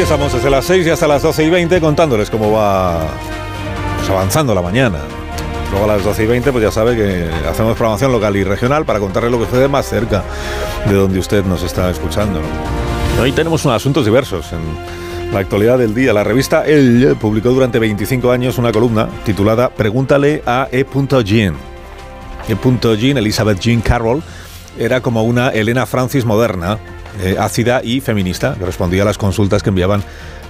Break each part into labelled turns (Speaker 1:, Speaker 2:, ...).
Speaker 1: Aquí estamos desde las 6 y hasta las 12 y 20 contándoles cómo va pues, avanzando la mañana. Luego a las 12 y 20 pues ya sabe que hacemos programación local y regional para contarle lo que sucede más cerca de donde usted nos está escuchando. Hoy tenemos unos asuntos diversos en la actualidad del día. La revista El publicó durante 25 años una columna titulada Pregúntale a E. Jean. E. Jean, Elizabeth Jean Carroll, era como una Elena Francis moderna, eh, ácida y feminista, que respondía a las consultas que enviaban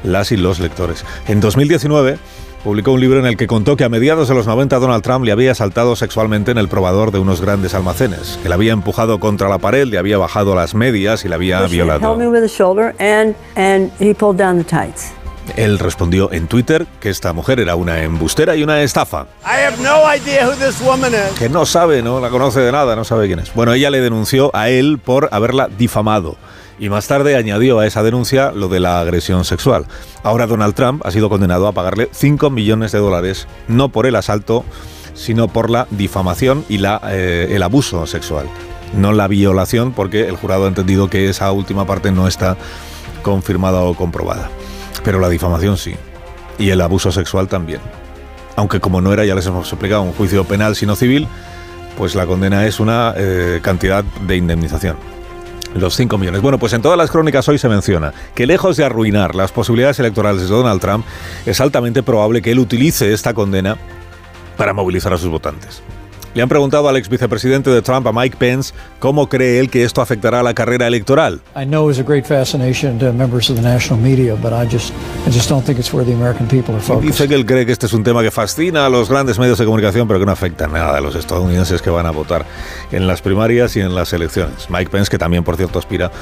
Speaker 1: las y los lectores. En 2019 publicó un libro en el que contó que a mediados de los 90 Donald Trump le había asaltado sexualmente en el probador de unos grandes almacenes, que le había empujado contra la pared, le había bajado las medias y le había violado.
Speaker 2: held me with his shoulder and and he pulled down the tights.
Speaker 1: Él respondió en Twitter que esta mujer era una embustera y una estafa.
Speaker 3: I have no idea who this woman is.
Speaker 1: Que no sabe, no la conoce de nada, no sabe quién es. Bueno, ella le denunció a él por haberla difamado. Y más tarde añadió a esa denuncia lo de la agresión sexual. Ahora Donald Trump ha sido condenado a pagarle 5 millones de dólares, no por el asalto, sino por la difamación y la, eh, el abuso sexual. No la violación, porque el jurado ha entendido que esa última parte no está confirmada o comprobada. Pero la difamación sí. Y el abuso sexual también. Aunque como no era, ya les hemos explicado, un juicio penal sino civil, pues la condena es una eh, cantidad de indemnización. Los 5 millones. Bueno, pues en todas las crónicas hoy se menciona que lejos de arruinar las posibilidades electorales de Donald Trump, es altamente probable que él utilice esta condena para movilizar a sus votantes. Le han preguntado al ex vicepresidente de Trump, a Mike Pence, cómo cree él que esto afectará a la carrera electoral.
Speaker 4: I know it's a great fascination to members of the national media, but I just, I just don't think it's where the American people are focused.
Speaker 1: dice que él cree que este es un tema que fascina a los grandes medios de comunicación, pero que no afecta nada a los estadounidenses que van a votar en las primarias y en las elecciones. Mike Pence, que también, por cierto, aspira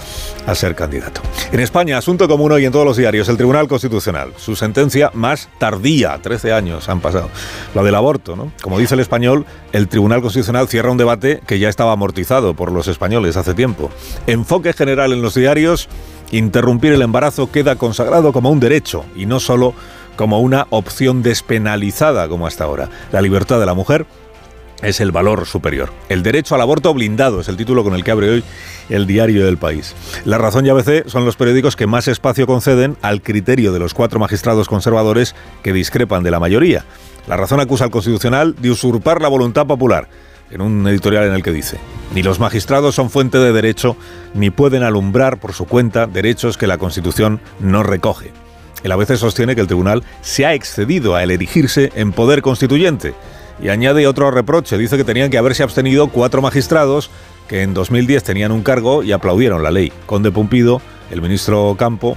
Speaker 1: a ser candidato. En España, asunto común hoy en todos los diarios, el Tribunal Constitucional. Su sentencia más tardía, 13 años han pasado. La del aborto, ¿no? Como dice el español, el Tribunal Constitucional cierra un debate que ya estaba amortizado por los españoles hace tiempo. Enfoque general en los diarios, interrumpir el embarazo queda consagrado como un derecho y no solo como una opción despenalizada como hasta ahora. La libertad de la mujer es el valor superior. El derecho al aborto blindado es el título con el que abre hoy el diario del país. La Razón y ABC son los periódicos que más espacio conceden al criterio de los cuatro magistrados conservadores que discrepan de la mayoría. La Razón acusa al Constitucional de usurpar la voluntad popular en un editorial en el que dice, ni los magistrados son fuente de derecho, ni pueden alumbrar por su cuenta derechos que la Constitución no recoge. El ABC sostiene que el tribunal se ha excedido al erigirse en poder constituyente y añade otro reproche. Dice que tenían que haberse abstenido cuatro magistrados que en 2010 tenían un cargo y aplaudieron la ley. Conde Pumpido, el ministro Campo,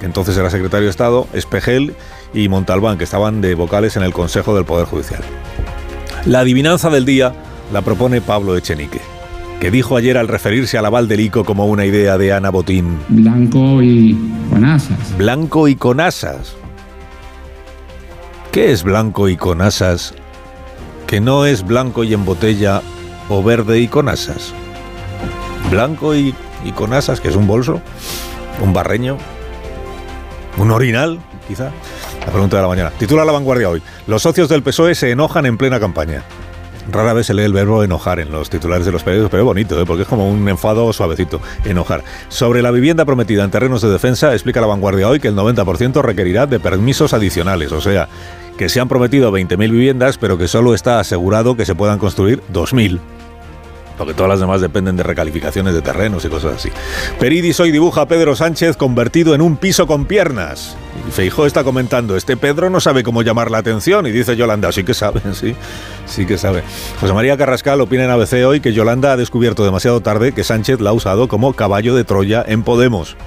Speaker 1: que entonces era secretario de Estado, Espejel y Montalbán, que estaban de vocales en el Consejo del Poder Judicial. La adivinanza del día la propone Pablo Echenique, que dijo ayer al referirse al aval del ICO como una idea de Ana Botín.
Speaker 5: blanco y con asas.
Speaker 1: Blanco y con asas. ¿Qué es blanco y con asas? Que no es blanco y en botella o verde y con asas. Blanco y, y con asas, que es un bolso, un barreño, un orinal, quizá. La pregunta de la mañana. Titula La Vanguardia hoy. Los socios del PSOE se enojan en plena campaña. Rara vez se lee el verbo enojar en los titulares de los periódicos, pero es bonito, ¿eh? porque es como un enfado suavecito, enojar. Sobre la vivienda prometida en terrenos de defensa, explica la vanguardia hoy que el 90% requerirá de permisos adicionales, o sea, que se han prometido 20.000 viviendas, pero que solo está asegurado que se puedan construir 2.000 porque todas las demás dependen de recalificaciones de terrenos y cosas así. Peridis hoy dibuja a Pedro Sánchez convertido en un piso con piernas. Y Feijó está comentando, este Pedro no sabe cómo llamar la atención. Y dice Yolanda, sí que sabe, sí, sí que sabe. José María Carrascal opina en ABC hoy que Yolanda ha descubierto demasiado tarde que Sánchez la ha usado como caballo de Troya en Podemos.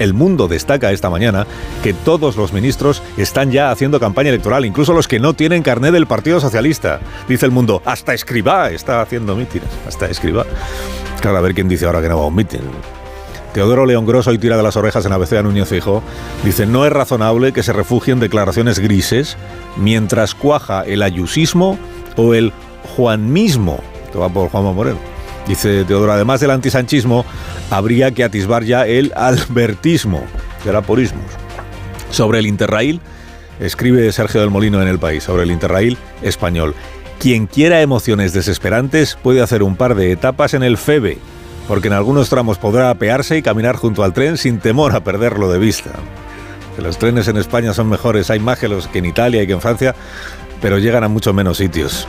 Speaker 1: El Mundo destaca esta mañana que todos los ministros están ya haciendo campaña electoral, incluso los que no tienen carné del Partido Socialista. Dice el Mundo, hasta Escribá está haciendo mítines, hasta Escribá. Claro, a ver quién dice ahora que no va a un mítin. Teodoro León Grosso y tira de las orejas en ABC a Núñez Fijo. Dice, no es razonable que se refugien declaraciones grises mientras cuaja el ayusismo o el juanmismo, que va por Juanma Moreno. Dice Teodoro, además del antisanchismo, habría que atisbar ya el albertismo, era porismos. Sobre el Interrail, escribe Sergio del Molino en El País, sobre el Interrail español. Quien quiera emociones desesperantes puede hacer un par de etapas en el FEBE, porque en algunos tramos podrá apearse y caminar junto al tren sin temor a perderlo de vista. Que los trenes en España son mejores, hay más que que en Italia y que en Francia, pero llegan a mucho menos sitios.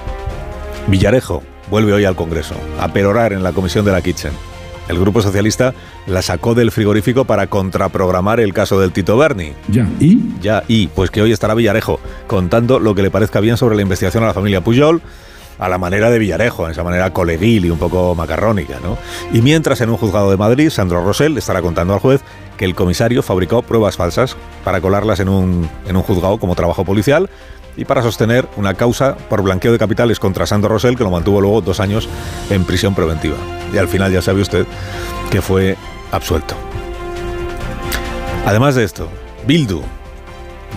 Speaker 1: Villarejo vuelve hoy al Congreso a perorar en la comisión de la Kitchen. El Grupo Socialista la sacó del frigorífico para contraprogramar el caso del Tito Berni.
Speaker 5: Ya, ¿y?
Speaker 1: Ya, y pues que hoy estará Villarejo contando lo que le parezca bien sobre la investigación a la familia Puyol, a la manera de Villarejo, en esa manera coleguil y un poco macarrónica, ¿no? Y mientras en un juzgado de Madrid, Sandro Rosell estará contando al juez que el comisario fabricó pruebas falsas para colarlas en un, en un juzgado como trabajo policial y para sostener una causa por blanqueo de capitales contra Sandro Rosell, que lo mantuvo luego dos años en prisión preventiva. Y al final ya sabe usted que fue absuelto. Además de esto, Bildu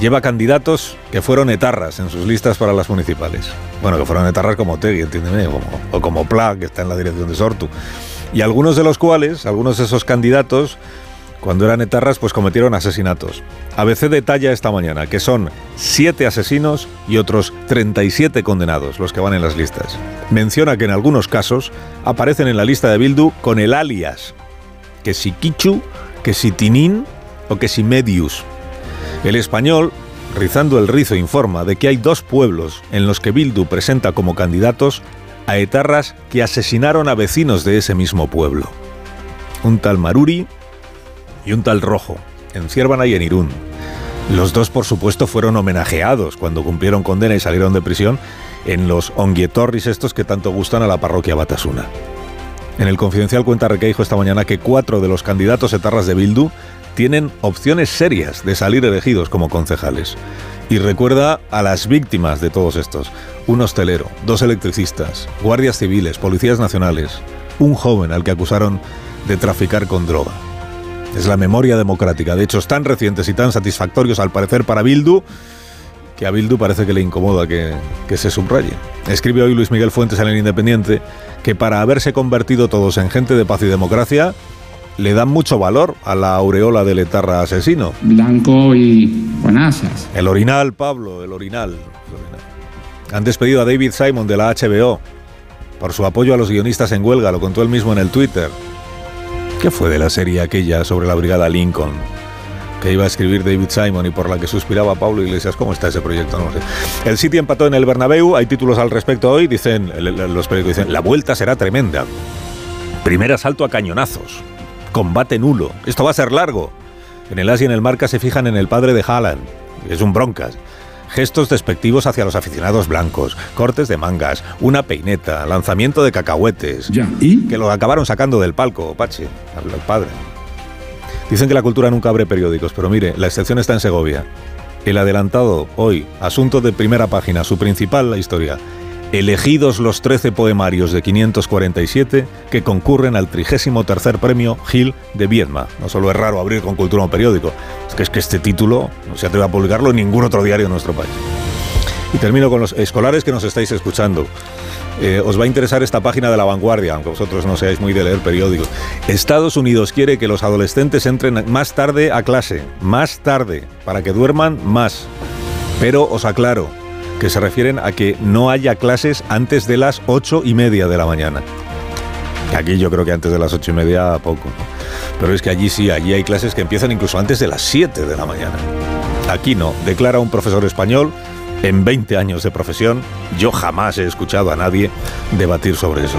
Speaker 1: lleva candidatos que fueron etarras en sus listas para las municipales. Bueno, que fueron etarras como Tegui, entiéndeme, o como Pla, que está en la dirección de Sortu. Y algunos de los cuales, algunos de esos candidatos, cuando eran etarras, pues cometieron asesinatos. ABC detalla esta mañana que son siete asesinos y otros 37 condenados los que van en las listas. Menciona que en algunos casos aparecen en la lista de Bildu con el alias, que si Kichu, que si Tinin o que si Medius. El español, rizando el rizo, informa de que hay dos pueblos en los que Bildu presenta como candidatos a etarras que asesinaron a vecinos de ese mismo pueblo. Un tal Maruri y un tal Rojo, en Ciervana y en Irún. Los dos, por supuesto, fueron homenajeados cuando cumplieron condena y salieron de prisión en los onguietorris estos que tanto gustan a la parroquia Batasuna. En el Confidencial cuenta Requeijo esta mañana que cuatro de los candidatos etarras de Bildu tienen opciones serias de salir elegidos como concejales. Y recuerda a las víctimas de todos estos. Un hostelero, dos electricistas, guardias civiles, policías nacionales, un joven al que acusaron de traficar con droga. Es la memoria democrática de hechos tan recientes y tan satisfactorios al parecer para Bildu que a Bildu parece que le incomoda que, que se subraye. Escribe hoy Luis Miguel Fuentes en el Independiente que para haberse convertido todos en gente de paz y democracia, le dan mucho valor a la aureola del etarra asesino.
Speaker 5: Blanco y buenasas.
Speaker 1: El orinal, Pablo, el orinal. el orinal. Han despedido a David Simon de la HBO por su apoyo a los guionistas en huelga, lo contó él mismo en el Twitter. ¿Qué fue de la serie aquella sobre la Brigada Lincoln? Que iba a escribir David Simon y por la que suspiraba Pablo Iglesias. ¿Cómo está ese proyecto? El City empató en el Bernabéu. Hay títulos al respecto hoy. Dicen, los periódicos dicen, la vuelta será tremenda. Primer asalto a cañonazos. Combate nulo. Esto va a ser largo. En el As y en el Marca se fijan en el padre de Haaland. Es un broncas. Gestos despectivos hacia los aficionados blancos, cortes de mangas, una peineta, lanzamiento de cacahuetes.
Speaker 5: Ya, ¿y?
Speaker 1: Que lo acabaron sacando del palco, Pache, al al padre. Dicen que la cultura nunca abre periódicos, pero mire, la excepción está en Segovia. El adelantado hoy, asunto de primera página, su principal, la historia. Elegidos los 13 poemarios de 547 que concurren al 33 premio Gil de Viedma. No solo es raro abrir con cultura un periódico, es que es que este título no se atreve a publicarlo en ningún otro diario de nuestro país. Y termino con los escolares que nos estáis escuchando. Eh, os va a interesar esta página de la vanguardia, aunque vosotros no seáis muy de leer periódicos. Estados Unidos quiere que los adolescentes entren más tarde a clase, más tarde, para que duerman más. Pero os aclaro que se refieren a que no haya clases antes de las ocho y media de la mañana. Aquí yo creo que antes de las ocho y media poco. Pero es que allí sí, allí hay clases que empiezan incluso antes de las 7 de la mañana. Aquí no, declara un profesor español. En 20 años de profesión, yo jamás he escuchado a nadie debatir sobre eso.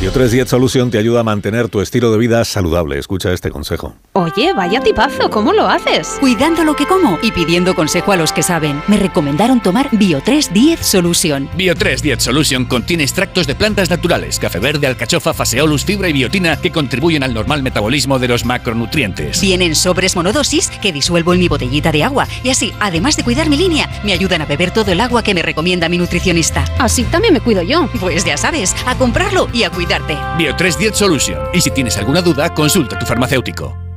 Speaker 1: Bio3 Diet Solution te ayuda a mantener tu estilo de vida saludable. Escucha este consejo.
Speaker 6: Oye, vaya tipazo, ¿cómo lo haces?
Speaker 7: Cuidando lo que como y pidiendo consejo a los que saben. Me recomendaron tomar Bio3 Diet Solution.
Speaker 8: Bio3 Diet Solution contiene extractos de plantas naturales, café verde, alcachofa, faseolus, fibra y biotina que contribuyen al normal metabolismo de los macronutrientes.
Speaker 7: Vienen sobres monodosis que disuelvo en mi botellita de agua y así, además de cuidar mi línea, me ayudan a beber todo el agua que me recomienda mi nutricionista.
Speaker 6: Así también me cuido yo.
Speaker 7: Pues ya sabes, a comprarlo y a cuidarte.
Speaker 8: Bio3 Diet Solution. Y si tienes alguna duda, consulta a tu farmacéutico.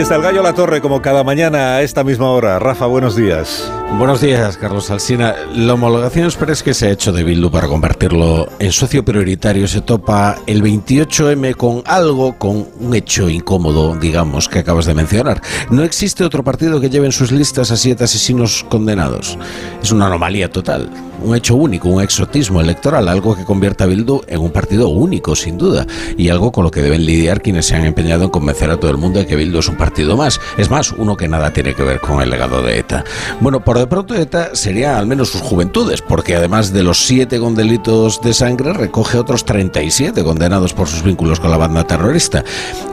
Speaker 1: Está el gallo La Torre, como cada mañana a esta misma hora. Rafa, buenos días.
Speaker 9: Buenos días, Carlos Alsina. La homologación express que se ha hecho de Bildu para convertirlo en socio prioritario se topa el 28M con algo, con un hecho incómodo, digamos, que acabas de mencionar. No existe otro partido que lleve en sus listas a siete asesinos condenados. Es una anomalía total, un hecho único, un exotismo electoral, algo que convierte a Bildu en un partido único, sin duda, y algo con lo que deben lidiar quienes se han empeñado en convencer a todo el mundo de que Bildu es un partido más. Es más, uno que nada tiene que ver con el legado de ETA. Bueno, por de pronto ETA sería al menos sus juventudes, porque además de los siete con delitos de sangre, recoge otros 37 condenados por sus vínculos con la banda terrorista.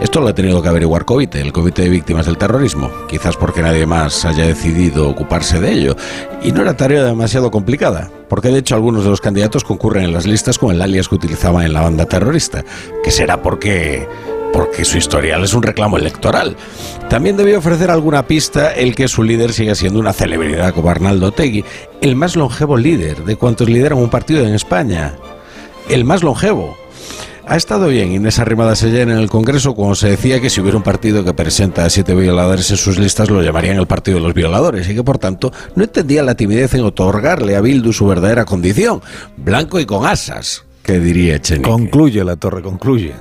Speaker 9: Esto lo ha tenido que averiguar COVITE, el Comité de Víctimas del Terrorismo, quizás porque nadie más haya decidido ocuparse de ello. Y no era tarea demasiado complicada, porque de hecho algunos de los candidatos concurren en las listas con el alias que utilizaban en la banda terrorista, que será porque porque su historial es un reclamo electoral. También debió ofrecer alguna pista el que su líder sigue siendo una celebridad como Arnaldo Tegui, el más longevo líder de cuantos lideran un partido en España. El más longevo. Ha estado bien Inés Arrimadas ayer en el Congreso cuando se decía que si hubiera un partido que presenta a siete violadores en sus listas lo llamarían el Partido de los Violadores y que por tanto no entendía la timidez en otorgarle a Bildu su verdadera condición, blanco y con asas, que diría Echenique.
Speaker 1: Concluye la torre, concluye.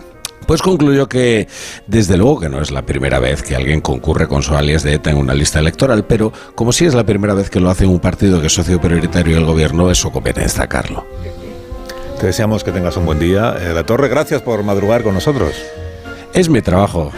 Speaker 9: Pues concluyó que, desde luego que no es la primera vez que alguien concurre con su alias de ETA en una lista electoral, pero como sí es la primera vez que lo hace un partido que es socio prioritario del gobierno, eso compete destacarlo.
Speaker 1: Te deseamos que tengas un buen día. Eh, la Torre, gracias por madrugar con nosotros.
Speaker 9: Es mi trabajo.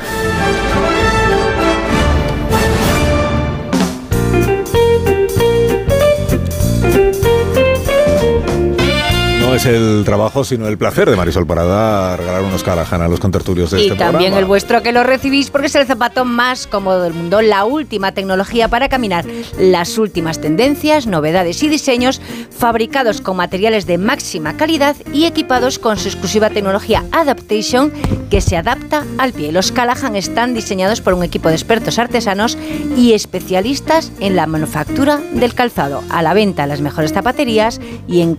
Speaker 1: Es el trabajo, sino el placer de Marisol Parada regalar unos Callahan a los contertulios de
Speaker 10: y
Speaker 1: este
Speaker 10: también
Speaker 1: programa.
Speaker 10: el vuestro que lo recibís porque es el zapato más cómodo del mundo, la última tecnología para caminar, las últimas tendencias, novedades y diseños fabricados con materiales de máxima calidad y equipados con su exclusiva tecnología Adaptation que se adapta al pie. Los Callahan están diseñados por un equipo de expertos artesanos y especialistas en la manufactura del calzado. A la venta en las mejores zapaterías y en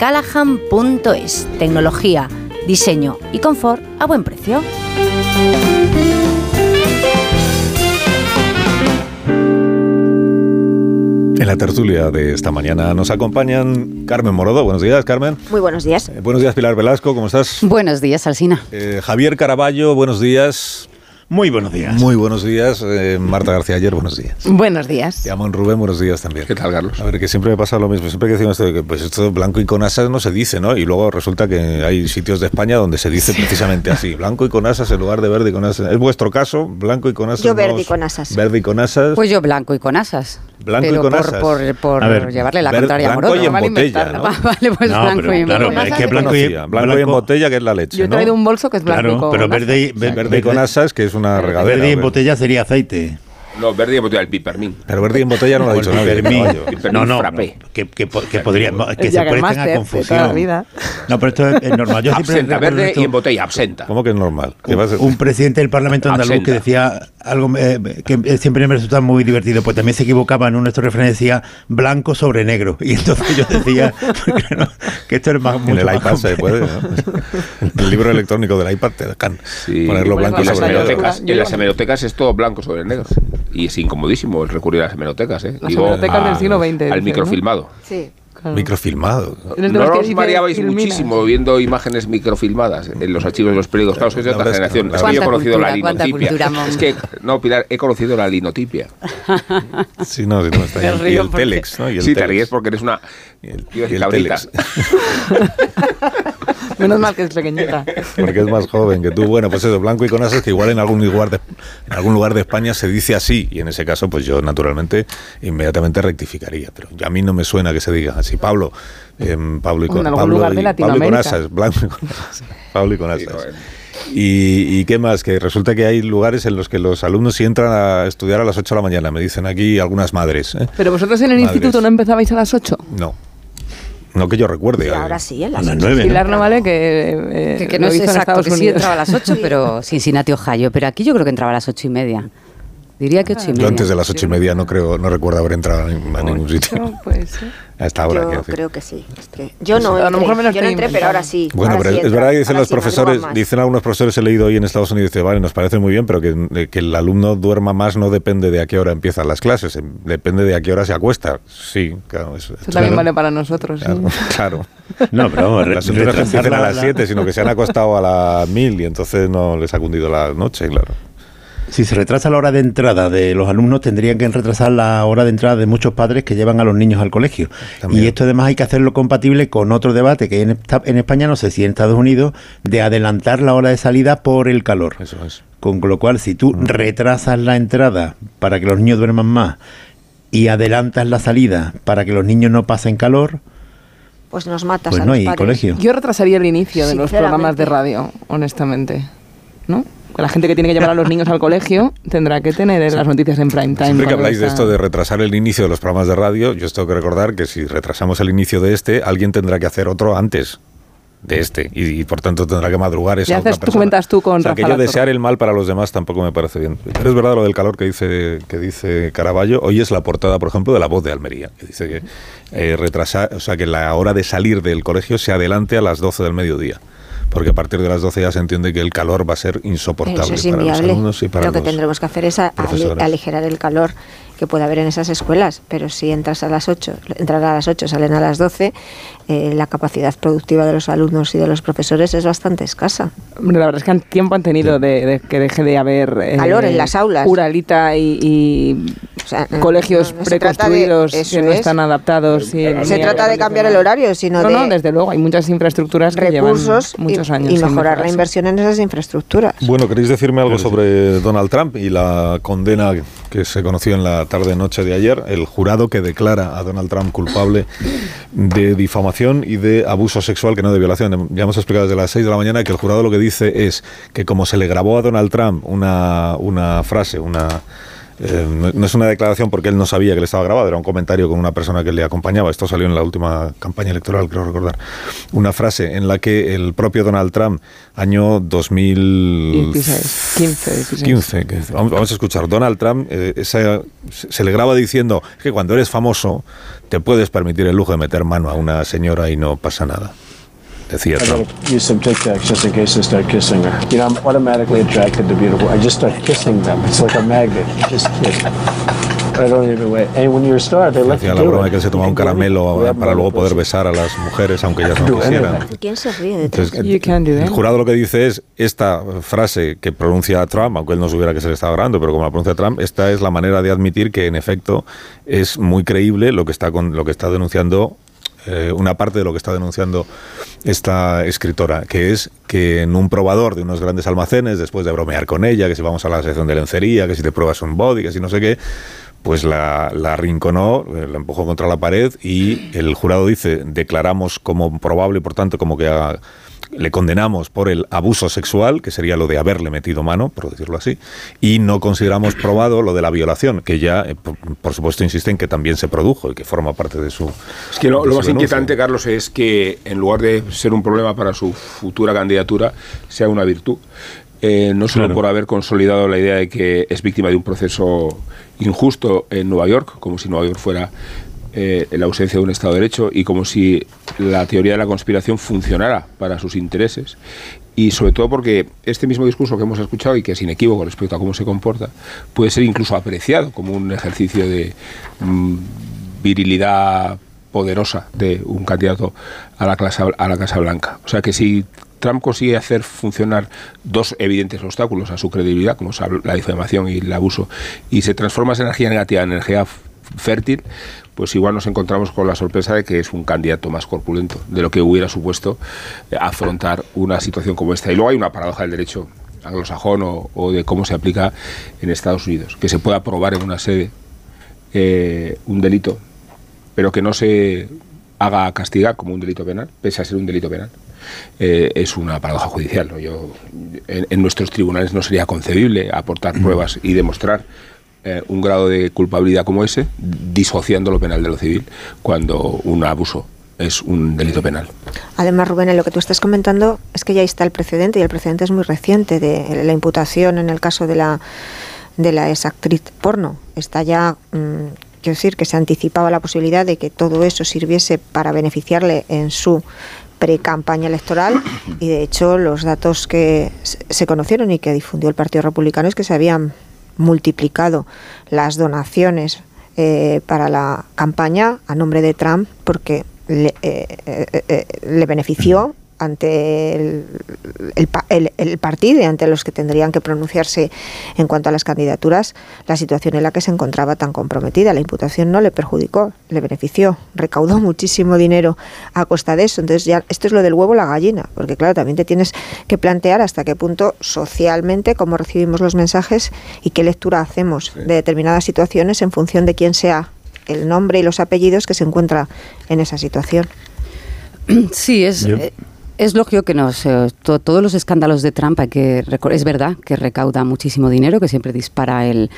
Speaker 10: callahan.es. Tecnología, diseño y confort a buen precio.
Speaker 1: En la tertulia de esta mañana nos acompañan Carmen Morodo. Buenos días, Carmen.
Speaker 11: Muy buenos días.
Speaker 1: Eh, buenos días, Pilar Velasco. ¿Cómo estás?
Speaker 12: Buenos días, Alsina.
Speaker 1: Eh, Javier Caraballo, buenos días.
Speaker 13: Muy buenos días.
Speaker 1: Muy buenos días. Eh, Marta García Ayer, buenos días.
Speaker 12: Buenos días.
Speaker 1: Y Amón Rubén, buenos días también.
Speaker 14: ¿Qué tal, Carlos?
Speaker 1: A ver, que siempre me pasa lo mismo. Siempre que decimos esto de que pues esto blanco y con asas no se dice, ¿no? Y luego resulta que hay sitios de España donde se dice precisamente así, blanco y con asas en lugar de verde y con asas. ¿Es vuestro caso? Blanco y con asas.
Speaker 11: Yo
Speaker 1: no
Speaker 11: verde y con asas.
Speaker 1: Verde y con asas.
Speaker 12: Pues yo blanco y con asas.
Speaker 1: Blanco y con
Speaker 12: por,
Speaker 1: asas.
Speaker 12: Por, por
Speaker 13: A ver,
Speaker 12: llevarle la
Speaker 1: ver-
Speaker 12: contraria a
Speaker 1: blanco y en botella. ¿no?
Speaker 12: Vale, pues
Speaker 13: No,
Speaker 12: blanco
Speaker 13: pero
Speaker 12: y
Speaker 13: claro,
Speaker 12: con
Speaker 13: es que blanco y-.
Speaker 1: Blanco y en botella, que es la leche.
Speaker 12: Yo he
Speaker 1: ¿no?
Speaker 12: traído un bolso que es blanco y con
Speaker 13: pero y,
Speaker 1: Verde y con asas, que es una regadera.
Speaker 13: verde en botella sería aceite.
Speaker 14: No, verde y botella, el pipermín.
Speaker 1: Pero verde y en botella no lo ha dicho nadie.
Speaker 13: No, no,
Speaker 14: frappé.
Speaker 13: que, que, que podría, que se presten a
Speaker 12: de
Speaker 13: confusión. No, pero esto es, normal. Yo siempre
Speaker 14: Absenta, verde y en botella, absenta.
Speaker 1: ¿Cómo que es normal?
Speaker 13: Un presidente del Parlamento andaluz
Speaker 14: Absenta.
Speaker 13: que decía algo eh, que siempre me resulta muy divertido, pues también se equivocaba en un nuestro refrán decía blanco sobre negro. Y entonces yo decía que, no, que esto es más
Speaker 1: En
Speaker 13: mucho
Speaker 1: el
Speaker 13: más
Speaker 1: iPad se puede, ¿no? El libro electrónico del iPad te dejan
Speaker 14: Sí.
Speaker 1: ponerlo blanco
Speaker 14: en
Speaker 1: sobre negro.
Speaker 14: en las hemerotecas es todo blanco sobre negro. Y es incomodísimo el recurrir a las hemerotecas, ¿eh?
Speaker 12: Las hemerotecas del siglo XX,
Speaker 14: Al microfilmado.
Speaker 10: Sí.
Speaker 1: Microfilmado.
Speaker 12: Eres de
Speaker 14: No os mareabais
Speaker 12: filminas.
Speaker 14: muchísimo viendo imágenes microfilmadas en los archivos de los periódicos. Claro, sois de otra generación. Es que yo he conocido la
Speaker 12: cultura,
Speaker 14: linotipia.
Speaker 12: cultura.
Speaker 14: Es que, no, Pilar, he conocido la linotipia.
Speaker 1: Sí, no, sí, no, está ahí. Y el
Speaker 12: porque-
Speaker 1: Telex, ¿no? Y el
Speaker 14: Sí, te ríes porque eres una
Speaker 1: el, y el.
Speaker 12: Menos mal que es pequeñita.
Speaker 1: porque es más joven que tú. Bueno, pues eso, blanco y con asas, que igual en algún lugar de, en algún lugar de España se dice así, y en ese caso, pues yo naturalmente inmediatamente rectificaría. Pero ya a mí no me suena que se diga así. Pablo, em, Pablo y
Speaker 12: En
Speaker 1: con,
Speaker 12: algún
Speaker 1: Pablo
Speaker 12: lugar de
Speaker 1: y, Pablo y con asas, blanco y con asas. Pablo y con asas. Y, y qué más? Que resulta que hay lugares en los que los alumnos sí entran a estudiar a las 8 de la mañana, me dicen aquí algunas madres. ¿eh?
Speaker 12: Pero vosotros en el
Speaker 1: Madres.
Speaker 12: instituto no empezabais a las 8.
Speaker 1: No. No que yo recuerde.
Speaker 11: Sí,
Speaker 1: eh.
Speaker 11: ahora sí, a las
Speaker 1: A las
Speaker 11: ocho.
Speaker 1: nueve, ¿no?
Speaker 12: Pilar no vale que, eh,
Speaker 15: Que, que no es
Speaker 12: hizo en
Speaker 15: exacto, que sí entraba a las 8, pero Cincinnati, Ohio. Pero aquí yo creo que entraba a las 8 y media. Diría que 8 y
Speaker 1: Yo
Speaker 15: media.
Speaker 1: antes de las ocho y media no creo, no recuerdo haber entrado a nin- a ningún sitio. A esta hora,
Speaker 11: Yo
Speaker 1: quiero decir.
Speaker 11: creo que sí. yo no
Speaker 12: A lo
Speaker 11: entré,
Speaker 12: mejor me lo
Speaker 11: yo no entré, pero ahora sí.
Speaker 1: Bueno,
Speaker 11: ahora
Speaker 1: pero
Speaker 11: sí
Speaker 1: es, verdad que dicen
Speaker 11: ahora
Speaker 1: los
Speaker 11: sí,
Speaker 1: profesores, dicen algunos profesores, he leído hoy en Estados Unidos, dice, vale, nos parece muy bien, pero que, que el alumno duerma más no depende de a qué hora empiezan las clases, em, depende de a qué hora se acuesta. Sí, claro. Eso,
Speaker 12: Eso también vale para nosotros. sí.
Speaker 1: Claro.
Speaker 13: No, pero vamos,
Speaker 1: Las
Speaker 13: retrasar
Speaker 1: empiezan a
Speaker 13: la-
Speaker 1: las
Speaker 13: la-
Speaker 1: 7, sino que se han acostado a las 1000 y entonces no les ha cundido la noche, claro.
Speaker 13: Si se retrasa la hora de entrada de los alumnos, tendrían que retrasar la hora de entrada de muchos padres que llevan a los niños al colegio. Y esto además hay que hacerlo compatible con otro debate que hay en, España, no sé si en Estados Unidos, de adelantar la hora de salida por el calor.
Speaker 1: Eso es.
Speaker 13: Con lo cual, si tú retrasas la entrada para que los niños duerman más y adelantas la salida para que los niños no pasen calor,
Speaker 11: Pues nos matas
Speaker 13: pues
Speaker 11: a
Speaker 13: no
Speaker 11: los
Speaker 13: hay
Speaker 11: padres.
Speaker 13: colegio.
Speaker 12: Yo retrasaría el inicio de los programas de radio, honestamente. ¿No? La gente que tiene que llevar a los niños al colegio tendrá que tener las noticias en prime time.
Speaker 1: Siempre que habláis de esto de retrasar el inicio de los programas de radio, yo os tengo que recordar que si retrasamos el inicio de este, alguien tendrá que hacer otro antes de este y, y, por tanto tendrá que madrugar esa
Speaker 12: Ya
Speaker 1: otra
Speaker 12: haces, tú con
Speaker 1: O sea,
Speaker 12: Rafa
Speaker 1: que yo desear el mal para los demás tampoco me parece bien. Pero es verdad lo del calor que dice que dice Caraballo. Hoy es la portada, por ejemplo, de La Voz de Almería, que dice que eh, retrasar, o sea, que la hora de salir del colegio se adelante a las 12 del mediodía. Porque a partir de las 12 ya se entiende que el calor va a ser insoportable
Speaker 11: es
Speaker 1: para los alumnos y para
Speaker 11: Lo que
Speaker 1: los
Speaker 11: tendremos que hacer es a- aligerar el calor que puede haber en esas escuelas. Pero si entras a las 8, entrar a las 8, salen a las 12, eh, la capacidad productiva de los alumnos y de los profesores es bastante escasa.
Speaker 12: Hombre, la verdad es que han- tiempo han tenido de, de que deje de haber eh,
Speaker 11: Calor en las aulas.
Speaker 12: Uralita y, colegios
Speaker 11: no, de-
Speaker 12: preconstruidos que no
Speaker 11: es.
Speaker 12: están adaptados. y
Speaker 11: Se trata de cambiar el horario, sino
Speaker 12: No,
Speaker 11: de
Speaker 12: no, desde luego, hay muchas infraestructuras que
Speaker 11: recursos
Speaker 12: llevan muchos
Speaker 11: y,
Speaker 12: años.
Speaker 11: y mejorar la inversión en esas infraestructuras.
Speaker 1: Bueno, ¿queréis decirme algo sobre Donald Trump y la condena que se conoció en la tarde-noche de ayer? El jurado que declara a Donald Trump culpable de difamación y de abuso sexual, que no de violación. Ya hemos explicado desde las 6 de la mañana que el jurado lo que dice es que como se le grabó a Donald Trump una, una frase, una... eh, no- no es una declaración porque él no sabía que le estaba grabado, era un comentario con una persona que le acompañaba. Esto salió en la última campaña electoral, creo recordar. Una frase en la que el propio Donald Trump, año 2000...
Speaker 12: 16, 15, 16.
Speaker 1: 15, que- vamos, a escuchar. Donald Trump eh, esa- se le graba diciendo que cuando eres famoso te puedes permitir el lujo de meter mano a una señora y no pasa nada. Decía Trump.
Speaker 16: gotta use some Tic Tacs just in case I start kissing her. You know, I'm automatically attracted to beautiful. I just start kissing them. It's like a magnet. You just kiss. I don't even wait. And when you're a star, they let
Speaker 1: Hacía la broma de que él se tomaba un caramelo para luego poder besar a las mujeres aunque ellas no quisieran.
Speaker 11: ¿Quién se ríe de
Speaker 1: Entonces, el jurado lo que dice es esta frase que pronuncia Trump, aunque él no supiera que se le estaba grabando, pero como la pronuncia Trump, esta es la manera de admitir que en efecto es muy creíble lo que está con lo que está denunciando eh, una parte de lo que está denunciando esta escritora, que es que en un probador de unos grandes almacenes, después de bromear con ella, que si vamos a la sección de lencería, que si te pruebas un body, que si no sé qué, pues la, la arrinconó, eh, la empujó contra la pared y el jurado dice, declaramos como probable, por tanto, como que haga- le condenamos por el abuso sexual, que sería lo de haberle metido mano, por decirlo así, y no consideramos probado lo de la violación, que ya, eh, por, por supuesto, insisten que también se produjo y que forma parte de su...
Speaker 14: Es que lo, más
Speaker 1: denuncia.
Speaker 14: inquietante, Carlos, es que en lugar de ser un problema para su futura candidatura, sea una virtud. Eh, no solo
Speaker 13: Claro.
Speaker 14: por haber consolidado la idea de que es víctima de un proceso injusto en Nueva York, como si Nueva York fuera eh, la ausencia de un Estado de Derecho y como si la teoría de la conspiración funcionara para sus intereses. Y sobre todo porque este mismo discurso que hemos escuchado y que es inequívoco respecto a cómo se comporta, puede ser incluso apreciado como un ejercicio de mm, virilidad poderosa de un candidato a la, clase, a la Casa Blanca. O sea que si Trump consigue hacer funcionar dos evidentes obstáculos a su credibilidad, como la difamación y el abuso, y se transforma esa energía negativa en energía fértil, pues igual nos encontramos con la sorpresa de que es un candidato más corpulento de lo que hubiera supuesto eh, afrontar una situación como esta. Y luego hay una paradoja del derecho anglosajón o, o de cómo se aplica en Estados Unidos, que se pueda aprobar en una sede eh, un delito, pero que no se haga castigar como un delito penal, pese a ser un delito penal. Eh, es una paradoja judicial. ¿no? Yo, en, en nuestros tribunales no sería concebible aportar pruebas y demostrar eh, un grado de culpabilidad como ese, disociando lo penal de lo civil, cuando un abuso es un delito penal.
Speaker 11: Además, Rubén, en lo que tú estás comentando es que ya está el precedente y el precedente es muy reciente de la imputación en el caso de la de la exactriz porno. Está ya, mm, quiero decir, que se anticipaba la posibilidad de que todo eso sirviese para beneficiarle en su pre-campaña electoral y de hecho los datos que se conocieron y que difundió el Partido Republicano es que se habían multiplicado las donaciones eh, para la campaña a nombre de Trump porque le, eh, eh, eh le benefició ante el, el, el, partido y ante los que tendrían que pronunciarse en cuanto a las candidaturas, la situación en la que se encontraba tan comprometida. La imputación no le perjudicó, le benefició, recaudó muchísimo dinero a costa de eso. Entonces ya esto es lo del huevo la gallina, porque claro, también te tienes que plantear hasta qué punto socialmente cómo recibimos los mensajes y qué lectura hacemos de determinadas situaciones en función de quién sea el nombre y los apellidos que se encuentra en esa situación.
Speaker 15: Sí, es, es lógico que nos, to, todos los escándalos de Trump hay que es verdad que recauda muchísimo dinero, que siempre dispara eh,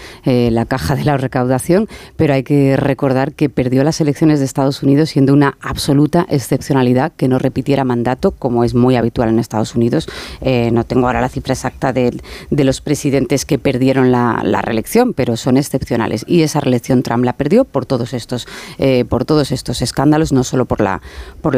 Speaker 15: la caja de la recaudación, pero hay que recordar que perdió las elecciones de Estados Unidos siendo una absoluta excepcionalidad que no repitiera mandato, como es muy habitual en Estados Unidos. Eh, no tengo ahora la cifra exacta de, los presidentes que perdieron la, reelección, pero son excepcionales. Y esa reelección Trump la perdió por todos estos, eh, por todos estos escándalos, no solo por la,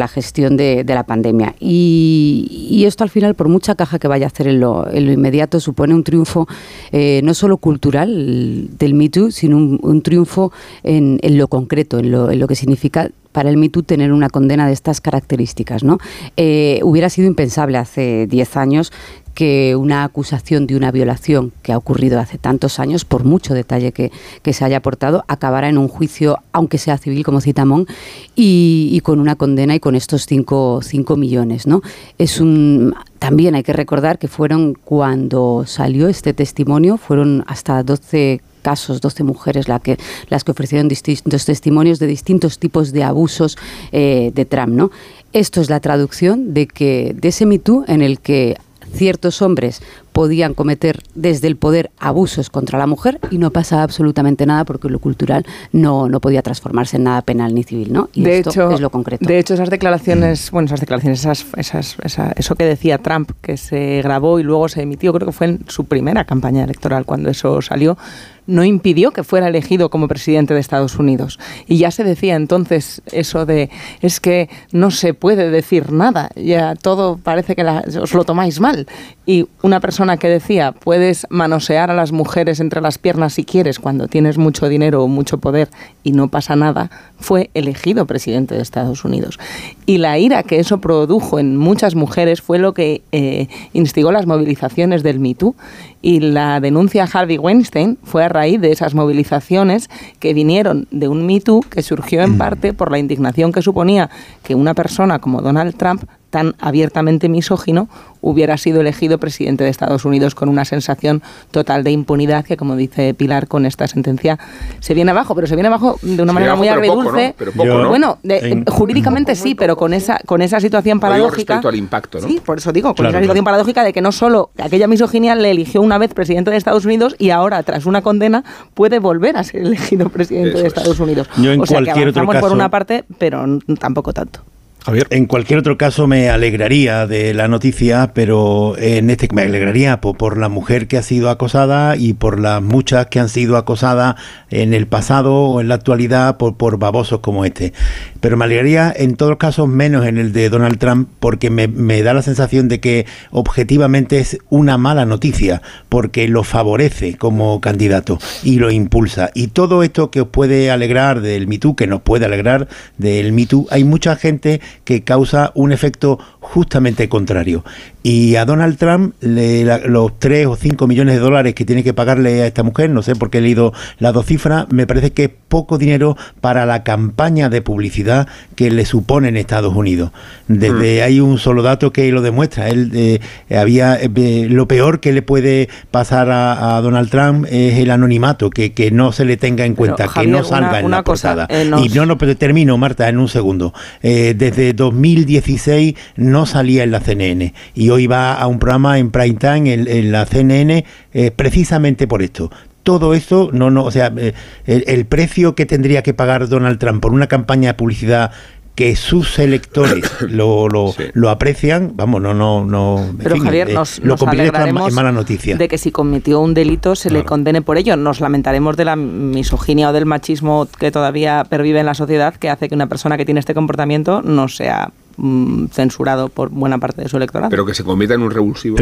Speaker 15: gestión de, la pandemia. Y, esto al final, por mucha caja que vaya a hacer en lo, en lo inmediato, supone un triunfo eh, no solo cultural del Me Too, sino un, un triunfo en, lo concreto, en lo, que significa para el Me Too tener una condena de estas características. ¿no? Eh, hubiera sido impensable hace 10 años que una acusación de una violación que ha ocurrido hace tantos años, por mucho detalle que, que se haya aportado, acabara en un juicio, aunque sea civil, como Citamón, y, y con una condena y con estos 5 millones. ¿no? Es un, también hay que recordar que fueron cuando salió este testimonio, fueron hasta 12 casos, 12 mujeres la que, las que ofrecieron distintos testimonios de distintos tipos de abusos eh, de Trump. ¿no? Esto es la traducción de que de ese Me Too en el que ciertos hombres podían cometer desde el poder abusos contra la mujer y no pasaba absolutamente nada porque lo cultural no, no podía transformarse en nada penal ni civil, ¿no? Y
Speaker 12: de
Speaker 15: esto
Speaker 12: hecho,
Speaker 15: es lo concreto.
Speaker 12: De hecho, esas declaraciones, bueno, esas declaraciones, esas, esas, esa, eso que decía Trump, que se grabó y luego se emitió, creo que fue en su primera campaña electoral cuando eso salió, no impidió que fuera elegido como presidente de Estados Unidos. Y ya se decía entonces eso de es que no se puede decir nada, ya todo parece que la, os lo tomáis mal. Y una persona que decía puedes manosear a las mujeres entre las piernas si quieres cuando tienes mucho dinero o mucho poder y no pasa nada, fue elegido presidente de Estados Unidos. Y la ira que eso produjo en muchas mujeres fue lo que eh, instigó las movilizaciones del Me Too y la denuncia a Harvey Weinstein fue a raíz de esas movilizaciones que vinieron de un Me Too que surgió en parte por la indignación que suponía que una persona como Donald Trump tan abiertamente misógino hubiera sido elegido presidente de Estados Unidos con una sensación total de impunidad que, como dice Pilar, con esta sentencia se viene abajo, pero se viene abajo de una
Speaker 14: Se
Speaker 12: manera
Speaker 14: viene
Speaker 12: muy
Speaker 14: abajo, pero
Speaker 12: agridulce.
Speaker 14: poco, ¿no? Pero poco, ¿no?
Speaker 12: Bueno, de-
Speaker 14: En-
Speaker 12: jurídicamente sí, pero con esa, con esa situación paradójica.
Speaker 14: respecto al impacto, ¿no?
Speaker 12: Sí, por eso digo, con
Speaker 14: Claro,
Speaker 12: esa
Speaker 14: claro.
Speaker 12: situación paradójica de que no solo aquella misoginia le eligió una vez presidente de Estados Unidos y ahora, tras una condena, puede volver a ser elegido presidente
Speaker 13: Eso
Speaker 12: de
Speaker 13: es.
Speaker 12: Estados Unidos.
Speaker 13: Yo en
Speaker 12: o sea, que
Speaker 13: cualquier otro
Speaker 12: avanzamos por una parte, pero tampoco tanto.
Speaker 13: En cualquier otro caso me alegraría de la noticia, pero en este me alegraría por, por la mujer que ha sido acosada y por las muchas que han sido acosadas en el pasado o en la actualidad por, por babosos como este. Pero me alegraría en todos los casos menos en el de Donald Trump porque me, me da la sensación de que objetivamente es una mala noticia porque lo favorece como candidato y lo impulsa. Y todo esto que os puede alegrar del Me Too, que nos puede alegrar del Me Too, hay mucha gente que causa un efecto justamente contrario. Y a Donald Trump le, los 3 o 5 millones de dólares que tiene que pagarle a esta mujer, no sé por qué he leído las dos cifras, me parece que es poco dinero para la campaña de publicidad que le supone en Estados Unidos. Desde mm. hay un solo dato que lo demuestra. Él eh, había eh, lo peor que le puede pasar a, Donald Trump es el anonimato, que, que no se le tenga en cuenta, que no salga en la portada. Eh, y no, no, pero termino, Marta, en un segundo. desde 2016 no salía en la CNN y hoy va a un programa en prime time en, la CNN eh, precisamente por esto. Todo esto, no, no, o sea, eh, el, precio que tendría que pagar Donald Trump por una campaña de publicidad que sus electores lo, lo, lo, aprecian, vamos, no, no, no.
Speaker 12: Pero Javier, eh, nos, lo alegraremos mala noticia. de que si cometió un delito se le condene por ello. Nos lamentaremos de la misoginia o del machismo que todavía pervive en la sociedad, que hace que una persona que tiene este comportamiento no sea Mm, censurado por buena parte de su electorado.
Speaker 14: Pero que se convierta en un revulsivo,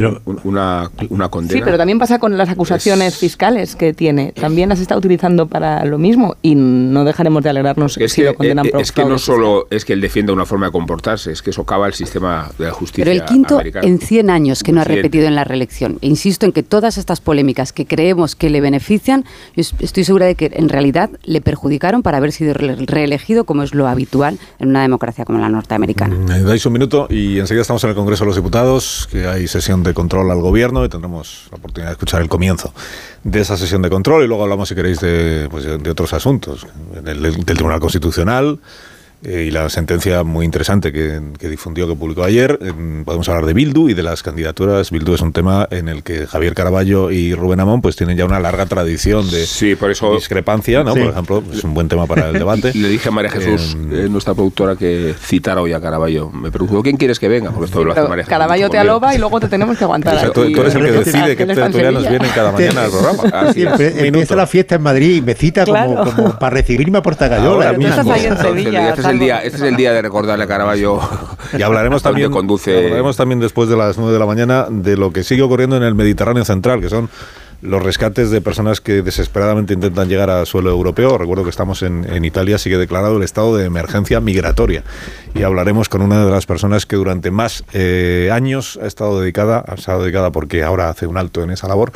Speaker 14: una, una, condena.
Speaker 12: Sí, pero también pasa con las acusaciones fiscales que tiene. También las está utilizando para lo mismo y no dejaremos de alegrarnos
Speaker 14: es
Speaker 12: si
Speaker 14: que,
Speaker 12: lo condenan
Speaker 14: eh, Es que no solo es que él defienda una forma de comportarse, es que socava el sistema de la justicia
Speaker 15: Pero el quinto en 100 años que no ha repetido en la reelección. Insisto en que todas estas polémicas que creemos que le benefician, estoy segura de que en realidad le perjudicaron para haber sido reelegido como es lo habitual en una democracia como la norteamericana.
Speaker 1: Me dais un minuto y enseguida estamos en el Congreso de los Diputados, que hay sesión de control al gobierno y tendremos la oportunidad de escuchar el comienzo de esa sesión de control y luego hablamos, si queréis, de, pues, de otros asuntos, del, del Tribunal Constitucional eh, y la sentencia muy interesante que, difundió, que publicó ayer. podemos hablar de Bildu y de las candidaturas. Bildu es un tema en el que Javier Caraballo y Rubén Amón pues tienen ya una larga tradición de
Speaker 14: sí, por eso,
Speaker 1: discrepancia, ¿no? Por ejemplo, es un buen tema para el debate.
Speaker 14: Le dije a María Jesús, eh, nuestra productora, que citara hoy a Caraballo. Me preguntó, ¿quién quieres que venga? Porque esto lo hace María
Speaker 12: Jesús. Caraballo te aloba y luego te tenemos que aguantar.
Speaker 1: tú, eres el que decide qué tertulianos vienen cada mañana al programa.
Speaker 13: Así Empieza la fiesta en Madrid y me cita como, como, para recibirme a Portagallola.
Speaker 14: Este es el día, este es el día de recordarle a Caraballo.
Speaker 1: Y hablaremos también, conduce... hablaremos también después de las 9 de la mañana de lo que sigue ocurriendo en el Mediterráneo Central, que son los rescates de personas que desesperadamente intentan llegar a suelo europeo. Recuerdo que estamos en, Italia, sigue declarado el estado de emergencia migratoria. Y hablaremos con una de las personas que durante más eh, años ha estado dedicada, ha estado dedicada porque ahora hace un alto en esa labor,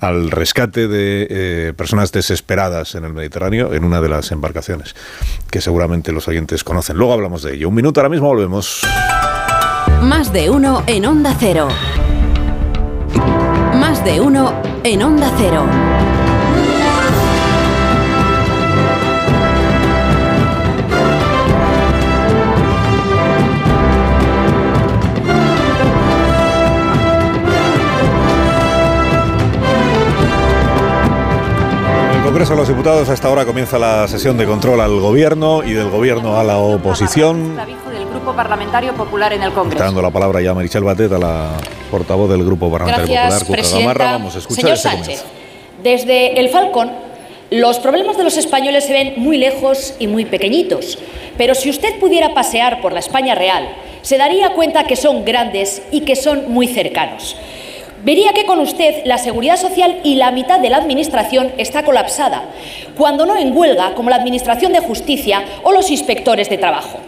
Speaker 1: al rescate de eh, personas desesperadas en el Mediterráneo en una de las embarcaciones, que seguramente los oyentes conocen. Luego hablamos de ello. Un minuto, ahora mismo volvemos.
Speaker 17: Más de uno en Onda Cero. De uno en Onda Cero.
Speaker 1: Congreso de los Diputados, a esta hora comienza la sesión de control al Gobierno y del Gobierno a la oposición
Speaker 18: Parlamentario Popular en el Congreso.
Speaker 1: Está dando la palabra ya a Marichel Bateta, la portavoz del Grupo Parlamentario
Speaker 18: Gracias,
Speaker 1: Popular,
Speaker 18: Cuca
Speaker 1: Vamos a escuchar
Speaker 18: Señor Sánchez, desde el Falcon, los problemas de los españoles se ven muy lejos y muy pequeñitos. Pero si usted pudiera pasear por la España real, se daría cuenta que son grandes y que son muy cercanos. Vería que con usted la seguridad social y la mitad de la administración está colapsada, cuando no en huelga como la Administración de Justicia o los inspectores de trabajo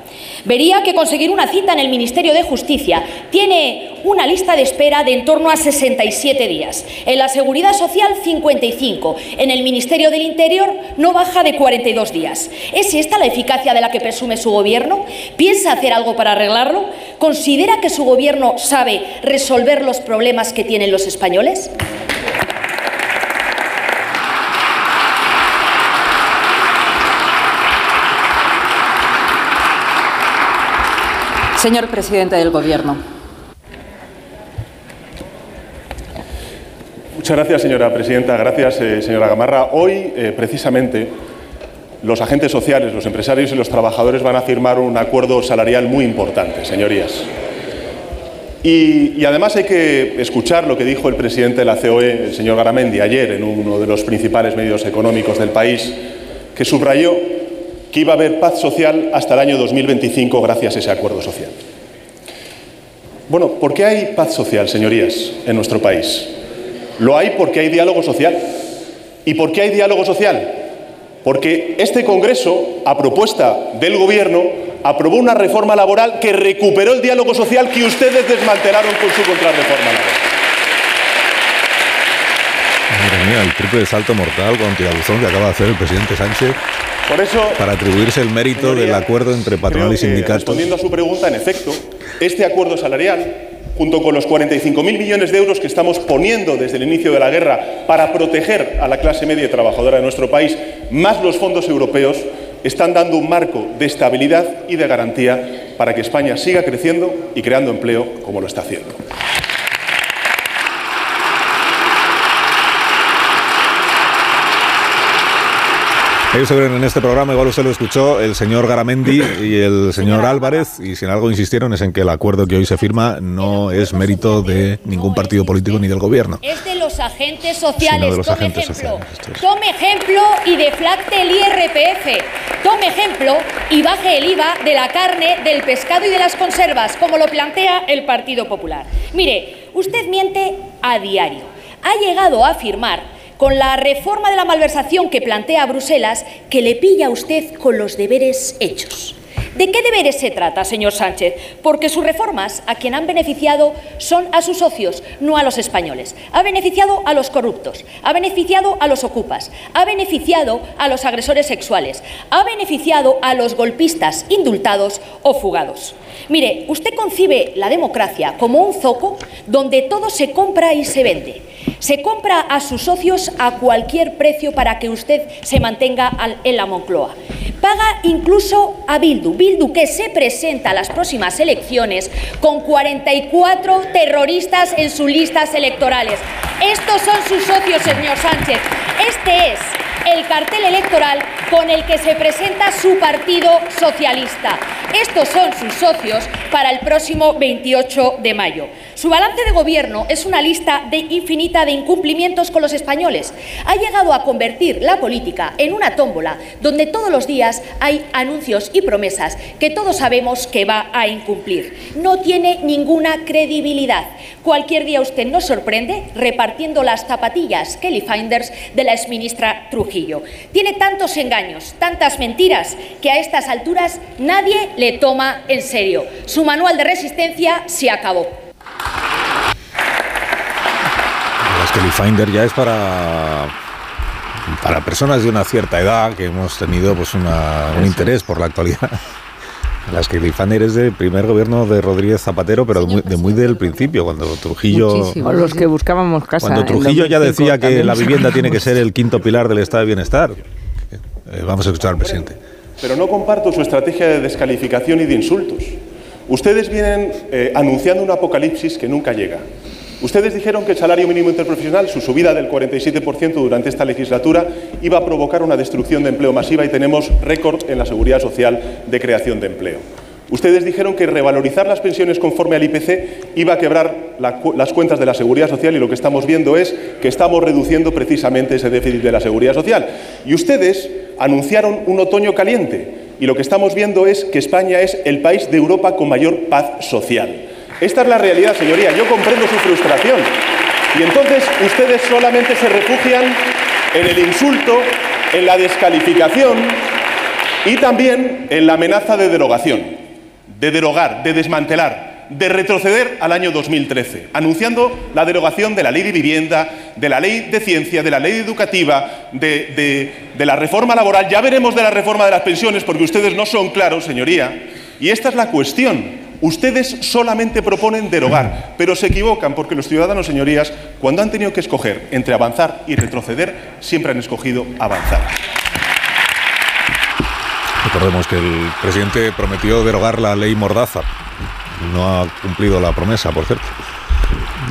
Speaker 18: vería que conseguir una cita en el Ministerio de Justicia tiene una lista de espera de en torno a 67 días. En la Seguridad Social, 55. En el Ministerio del Interior no baja de 42 días. ¿Es esta la eficacia de la que presume su Gobierno? ¿Piensa hacer algo para arreglarlo? ¿Considera que su Gobierno sabe resolver los problemas que tienen los españoles? Señor presidente del Gobierno.
Speaker 19: Muchas gracias, señora presidenta. Gracias, eh, señora Gamarra. Hoy, eh, precisamente, los agentes sociales, los empresarios y los trabajadores van a firmar un acuerdo salarial muy importante, señorías. Y, y, además hay que escuchar lo que dijo el presidente de la COE, el señor Garamendi, ayer en uno de los principales medios económicos del país, que subrayó que iba a haber paz social hasta el año 2025 gracias a ese acuerdo social. Bueno, ¿por qué hay paz social, señorías, en nuestro país? Lo hay porque hay diálogo social. ¿Y por qué hay diálogo social? Porque este Congreso, a propuesta del Gobierno, aprobó una reforma laboral que recuperó el diálogo social que ustedes desmantelaron con su contrarreforma laboral.
Speaker 1: Madre mía, el triple salto mortal con tirabuzón que acaba de hacer el presidente Sánchez
Speaker 19: Por eso,
Speaker 1: para atribuirse el mérito del acuerdo entre patronal y sindicatos.
Speaker 19: respondiendo a su pregunta, en efecto, este acuerdo salarial, junto con los 45.000 millones de euros que estamos poniendo desde el inicio de la guerra para proteger a la clase media y trabajadora de nuestro país, más los fondos europeos, están dando un marco de estabilidad y de garantía para que España siga creciendo y creando empleo como lo está haciendo.
Speaker 1: Ellos se ven en este programa, igual usted lo escuchó, el señor Garamendi y el señor Álvarez, y si en algo insistieron es en que el acuerdo que hoy se firma no es mérito de ningún partido político ni del gobierno.
Speaker 18: Es de los agentes sociales.
Speaker 1: de los
Speaker 18: Tome
Speaker 1: agentes
Speaker 18: ejemplo.
Speaker 1: sociales.
Speaker 18: Tome ejemplo y deflacte el IRPF. Tome ejemplo y baje el IVA de la carne, del pescado y de las conservas, como lo plantea el Partido Popular. Mire, usted miente a diario. Ha llegado a afirmar con la reforma de la malversación que plantea Bruselas que le pilla a usted con los deberes hechos. ¿De qué deberes se trata, señor Sánchez? Porque sus reformas a quien han beneficiado son a sus socios, no a los españoles. Ha beneficiado a los corruptos, ha beneficiado a los ocupas, ha beneficiado a los agresores sexuales, ha beneficiado a los golpistas indultados o fugados. Mire, usted concibe la democracia como un zoco donde todo se compra y se vende. Se compra a sus socios a cualquier precio para que usted se mantenga en la Moncloa. Paga incluso a Bildu, Bildu que se presenta a las próximas elecciones con 44 terroristas en sus listas electorales. Estos son sus socios, señor Sánchez. Este es el cartel electoral con el que se presenta su partido socialista. Estos son sus socios para el próximo 28 de mayo. Su balance de gobierno es una lista de infinita de incumplimientos con los españoles. Ha llegado a convertir la política en una tómbola donde todos los días hay anuncios y promesas que todos sabemos que va a incumplir. No tiene ninguna credibilidad. Cualquier día usted nos sorprende repartiendo las zapatillas Kelly Finders de la exministra Trujillo. Tiene tantos engaños, tantas mentiras, que a estas alturas nadie le toma en serio. Su manual de resistencia se acabó.
Speaker 1: Es que el Finder ya es para para personas de una cierta edad que hemos tenido pues una- un interés por la actualidad. Las que Finder es del primer gobierno de Rodríguez Zapatero, pero de muy, de muy del principio, cuando Trujillo...
Speaker 12: O los que buscábamos casa.
Speaker 1: Cuando Trujillo ya
Speaker 12: 2005
Speaker 1: decía que la vivienda tiene que ser el quinto pilar del estado de bienestar. Eh, vamos a escuchar al presidente.
Speaker 19: Pero no comparto su estrategia de descalificación y de insultos. Ustedes vienen eh, anunciando un apocalipsis que nunca llega. Ustedes dijeron que el salario mínimo interprofesional, su subida del 47% durante esta legislatura, iba a provocar una destrucción de empleo masiva y tenemos récord en la seguridad social de creación de empleo. Ustedes dijeron que revalorizar las pensiones conforme al IPC iba a quebrar las cuentas de la seguridad social y lo que estamos viendo es que estamos reduciendo precisamente ese déficit de la seguridad social. Y ustedes anunciaron un otoño caliente y lo que estamos viendo es que España es el país de Europa con mayor paz social. Esta es la realidad, señoría. Yo comprendo su frustración. Y entonces ustedes solamente se refugian en el insulto, en la descalificación y también en la amenaza de derogación, de derogar, de desmantelar, de retroceder al año 2013, anunciando la derogación de la ley de vivienda, de la ley de ciencia, de la ley educativa, de, la reforma laboral. Ya veremos de la reforma de las pensiones porque ustedes no son claros, señoría. Y esta es la cuestión. Ustedes solamente proponen derogar, pero se equivocan porque los ciudadanos, señorías, cuando han tenido que escoger entre avanzar y retroceder, siempre han escogido avanzar.
Speaker 1: Recordemos que el presidente prometió derogar la ley Mordaza. No ha cumplido la promesa, por cierto.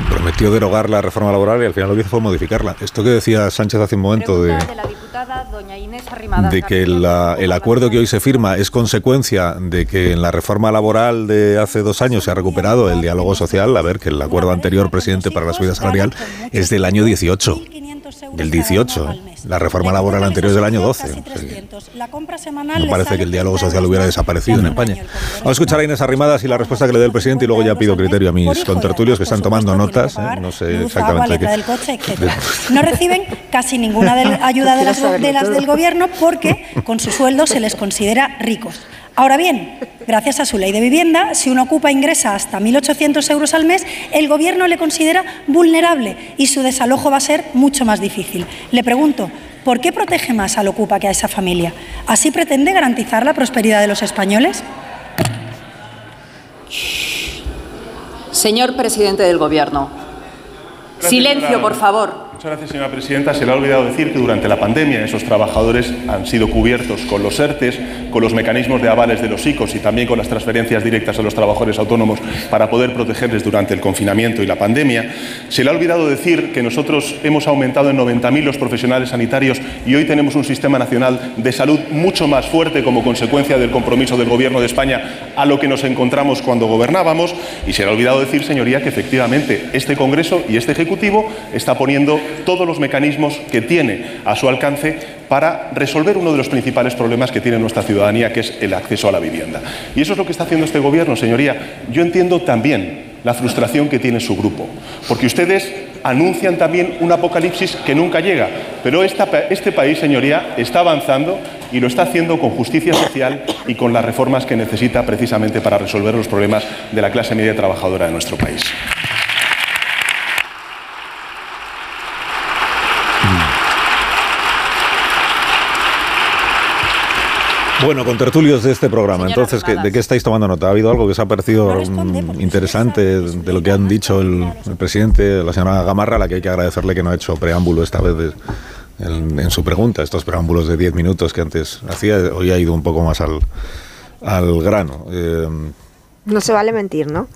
Speaker 1: Prometió derogar la reforma laboral y al final lo que hizo fue modificarla. Esto que decía Sánchez hace un momento de,
Speaker 20: de la diputada doña Inés
Speaker 1: de que la- el acuerdo que hoy se firma es consecuencia de que en la reforma laboral de hace dos años se ha recuperado el diálogo social. A ver, que el acuerdo anterior, presidente, para la subida salarial es del año 18. Del 18, ¿eh? la reforma laboral anterior es del año 12.
Speaker 21: La compra semanal
Speaker 1: me parece que el diálogo social hubiera desaparecido en España. Vamos a escuchar a Inés Arrimadas y la respuesta que le dé el presidente y luego ya pido criterio a mis contertulios que están tomando notas. ¿eh? No sé exactamente qué.
Speaker 21: No reciben casi ninguna ayuda de las, de las del gobierno porque con su sueldo se les considera ricos. Ahora bien, gracias a su ley de vivienda, si uno ocupa ingresa hasta 1.800 euros al mes, el Gobierno le considera vulnerable y su desalojo va a ser mucho más difícil. Le pregunto, ¿por qué protege más al ocupa que a esa familia? ¿Así pretende garantizar la prosperidad de los españoles?
Speaker 22: Señor presidente del Gobierno, silencio, por favor.
Speaker 19: Muchas gracias, señora presidenta. Se le ha olvidado decir que durante la pandemia esos trabajadores han sido cubiertos con los ERTES, con los mecanismos de avales de los ICOs y también con las transferencias directas a los trabajadores autónomos para poder protegerles durante el confinamiento y la pandemia. Se le ha olvidado decir que nosotros hemos aumentado en 90.000 los profesionales sanitarios y hoy tenemos un sistema nacional de salud mucho más fuerte como consecuencia del compromiso del Gobierno de España a lo que nos encontramos cuando gobernábamos. Y se le ha olvidado decir, señoría, que efectivamente este Congreso y este Ejecutivo está poniendo todos los mecanismos que tiene a su alcance para resolver uno de los principales problemas que tiene nuestra ciudadanía, que es el acceso a la vivienda. Y eso es lo que está haciendo este Gobierno, señoría. Yo entiendo también la frustración que tiene su grupo, porque ustedes anuncian también un apocalipsis que nunca llega, pero este país, señoría, está avanzando y lo está haciendo con justicia social y con las reformas que necesita precisamente para resolver los problemas de la clase media trabajadora de nuestro país.
Speaker 1: Bueno, con tertulios de este programa, entonces, ¿de qué estáis tomando nota? ¿Ha habido algo que os ha parecido mm, interesante de lo que han dicho el, presidente, la señora Gamarra, a la que hay que agradecerle que no ha hecho preámbulo esta vez en, su pregunta, estos preámbulos de 10 minutos que antes hacía, hoy ha ido un poco más al, al grano.
Speaker 11: Eh, no se vale mentir, ¿no?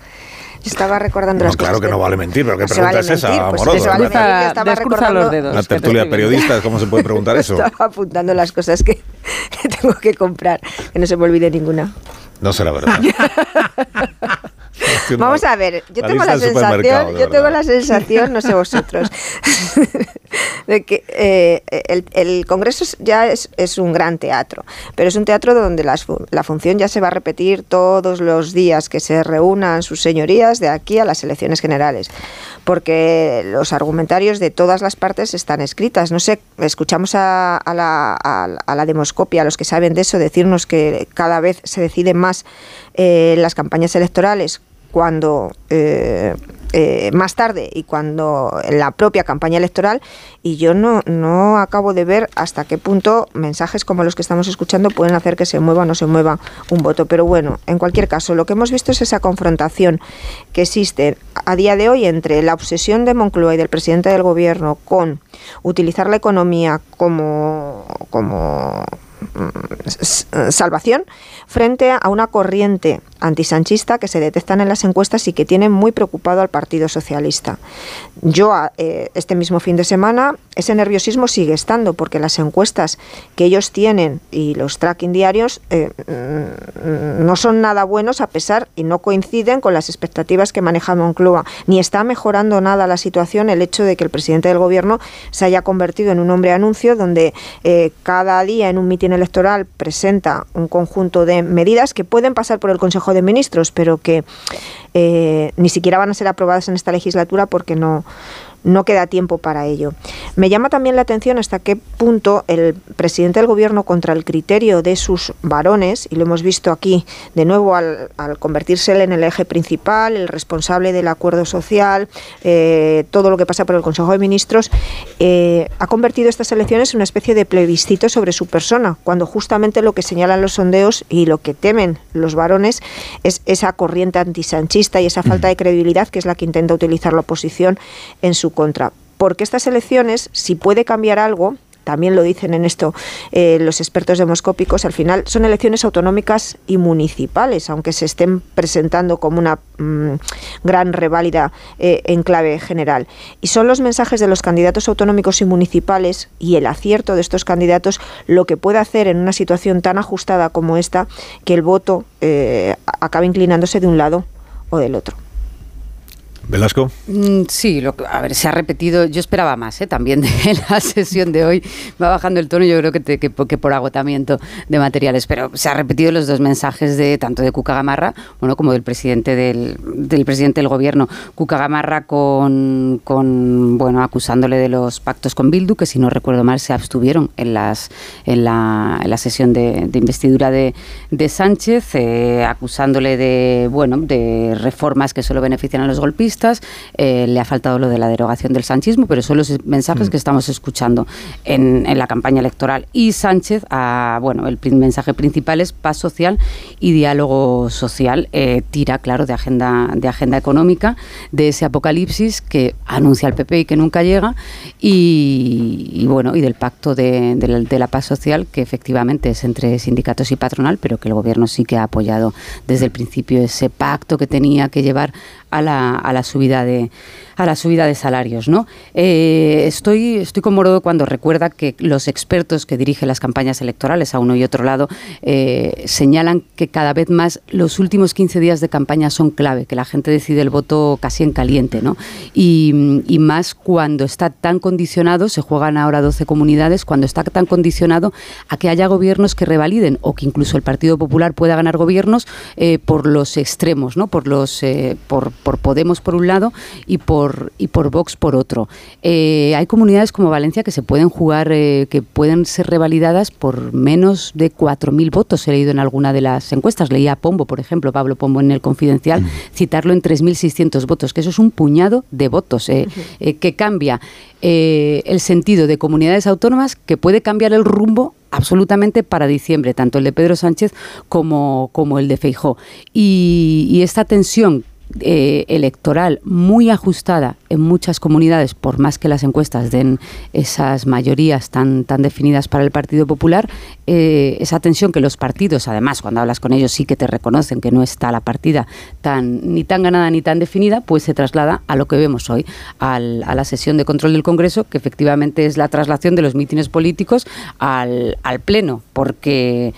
Speaker 11: Estaba recordando las
Speaker 1: claro
Speaker 11: cosas.
Speaker 1: que no vale mentir, pero ¿qué pregunta es esa,
Speaker 11: pues amoroso? vale estaba recordando
Speaker 12: los dedos.
Speaker 1: La tertulia periodista, ¿cómo se puede preguntar eso?
Speaker 11: Estaba apuntando las cosas que, que tengo que comprar, que no se me olvide ninguna.
Speaker 1: No será verdad.
Speaker 11: Vamos a ver, yo tengo la sensación, yo tengo la sensación, no sé vosotros, de que eh, el, Congreso ya es, un gran teatro, pero es un teatro donde la función ya se va a repetir todos los días que se reúnan sus señorías de aquí a las elecciones generales, porque los argumentarios de todas las partes están escritas. No sé, escuchamos a, la, a la demoscopia, a los que saben de eso, decirnos que cada vez se decide más eh, las campañas electorales cuando eh, eh, más tarde y cuando en la propia campaña electoral y yo no, no acabo de ver hasta qué punto mensajes como los que estamos escuchando pueden hacer que se mueva o no se mueva un voto. Pero bueno, en cualquier caso, lo que hemos visto es esa confrontación que existe a día de hoy entre la obsesión de Moncloa y del presidente del gobierno con utilizar la economía como, como mm, salvación frente a una corriente antisanchista que se detectan en las encuestas y que tiene muy preocupado al Partido Socialista. Yo, eh, este mismo fin de semana, ese nerviosismo sigue estando porque las encuestas que ellos tienen y los tracking diarios eh, mm, no son nada buenos a pesar y no coinciden con las expectativas que maneja Moncloa. Ni está mejorando nada la situación el hecho de que el presidente del gobierno se haya convertido en un hombre anuncio donde eh, cada día en un mitin electoral presenta un conjunto de medidas que pueden pasar por el Consejo de Ministros, pero que eh, ni siquiera van a ser aprobadas en esta legislatura porque no, no queda tiempo para ello. Me llama también la atención hasta qué punto el presidente del gobierno contra el criterio de sus varones, y lo hemos visto aquí de nuevo al, convertirse en el eje principal, el responsable del acuerdo social, eh, todo lo que pasa por el Consejo de Ministros, eh, ha convertido estas elecciones en una especie de plebiscito sobre su persona, cuando justamente lo que señalan los sondeos y lo que temen los varones es esa corriente antisanchista y esa falta de credibilidad que es la que intenta utilizar la oposición en su contra. Porque estas elecciones, si puede cambiar algo, también lo dicen en esto eh, los expertos demoscópicos, al final son elecciones autonómicas y municipales, aunque se estén presentando como una mm, gran reválida eh, en clave general. Y son los mensajes de los candidatos autonómicos y municipales y el acierto de estos candidatos lo que puede hacer en una situación tan ajustada como esta que el voto eh, acabe inclinándose de un lado o del otro.
Speaker 1: Velasco.
Speaker 15: Mm, sí, a ver, se ha repetido, yo esperaba más ¿eh? también de la sesión de hoy, va bajando el tono, yo creo que, que, por agotamiento de materiales, pero se ha repetido los dos mensajes de tanto de Cuca Gamarra, bueno, como del presidente del, presidente del gobierno, Cuca Gamarra con, bueno, acusándole de los pactos con Bildu, que si no recuerdo mal se abstuvieron en las en la, en la sesión de, investidura de, de Sánchez, eh, acusándole de, bueno, de reformas que solo benefician a los golpistas eh, le ha faltado lo de la derogación del sanchismo, pero son los mensajes mm. que estamos escuchando en, la campaña electoral. Y Sánchez, bueno, el mensaje principal es paz social y diálogo social. Eh, tira, claro, de agenda, de agenda económica, de ese apocalipsis que anuncia el PP y que nunca llega, y, bueno, y del pacto de, de la paz social, que efectivamente es entre sindicatos y patronal, pero que el gobierno sí que ha apoyado desde el principio ese pacto que tenía que llevar a la, a la subida de a la subida de salarios. ¿no? Eh, estoy, estoy conmovido cuando recuerda que los expertos que dirigen las campañas electorales a uno y otro lado eh, señalan que cada vez más los últimos 15 días de campaña son clave, que la gente decide el voto casi en caliente. ¿no? Y, más cuando está tan condicionado, se juegan ahora 12 comunidades, cuando está tan condicionado a que haya gobiernos que revaliden o que incluso el Partido Popular pueda ganar gobiernos eh, por los extremos, ¿no? por, los, por, por Podemos por un lado y por, y por Vox por otro. Eh, hay comunidades como Valencia que se pueden jugar, eh, que pueden ser revalidadas por menos de 4.000 votos. He leído en alguna de las encuestas, leía a Pombo, por ejemplo, Pablo Pombo en el Confidencial, mm. citarlo en 3.600 votos, que eso es un puñado de votos, eh, que cambia el sentido de comunidades autónomas, que puede cambiar el rumbo absolutamente para diciembre, tanto el de Pedro Sánchez como, como el de Feijó. Y, y esta tensión eh, electoral muy ajustada en muchas comunidades, por más que las encuestas den esas mayorías tan, tan definidas para el Partido Popular, eh, esa tensión que los partidos, además, cuando hablas con ellos sí que te reconocen que no está la partida tan, ni tan ganada ni tan definida, pues se traslada a lo que vemos hoy, a la sesión de control del Congreso, que efectivamente es la traslación de los mítines políticos al, al Pleno, porque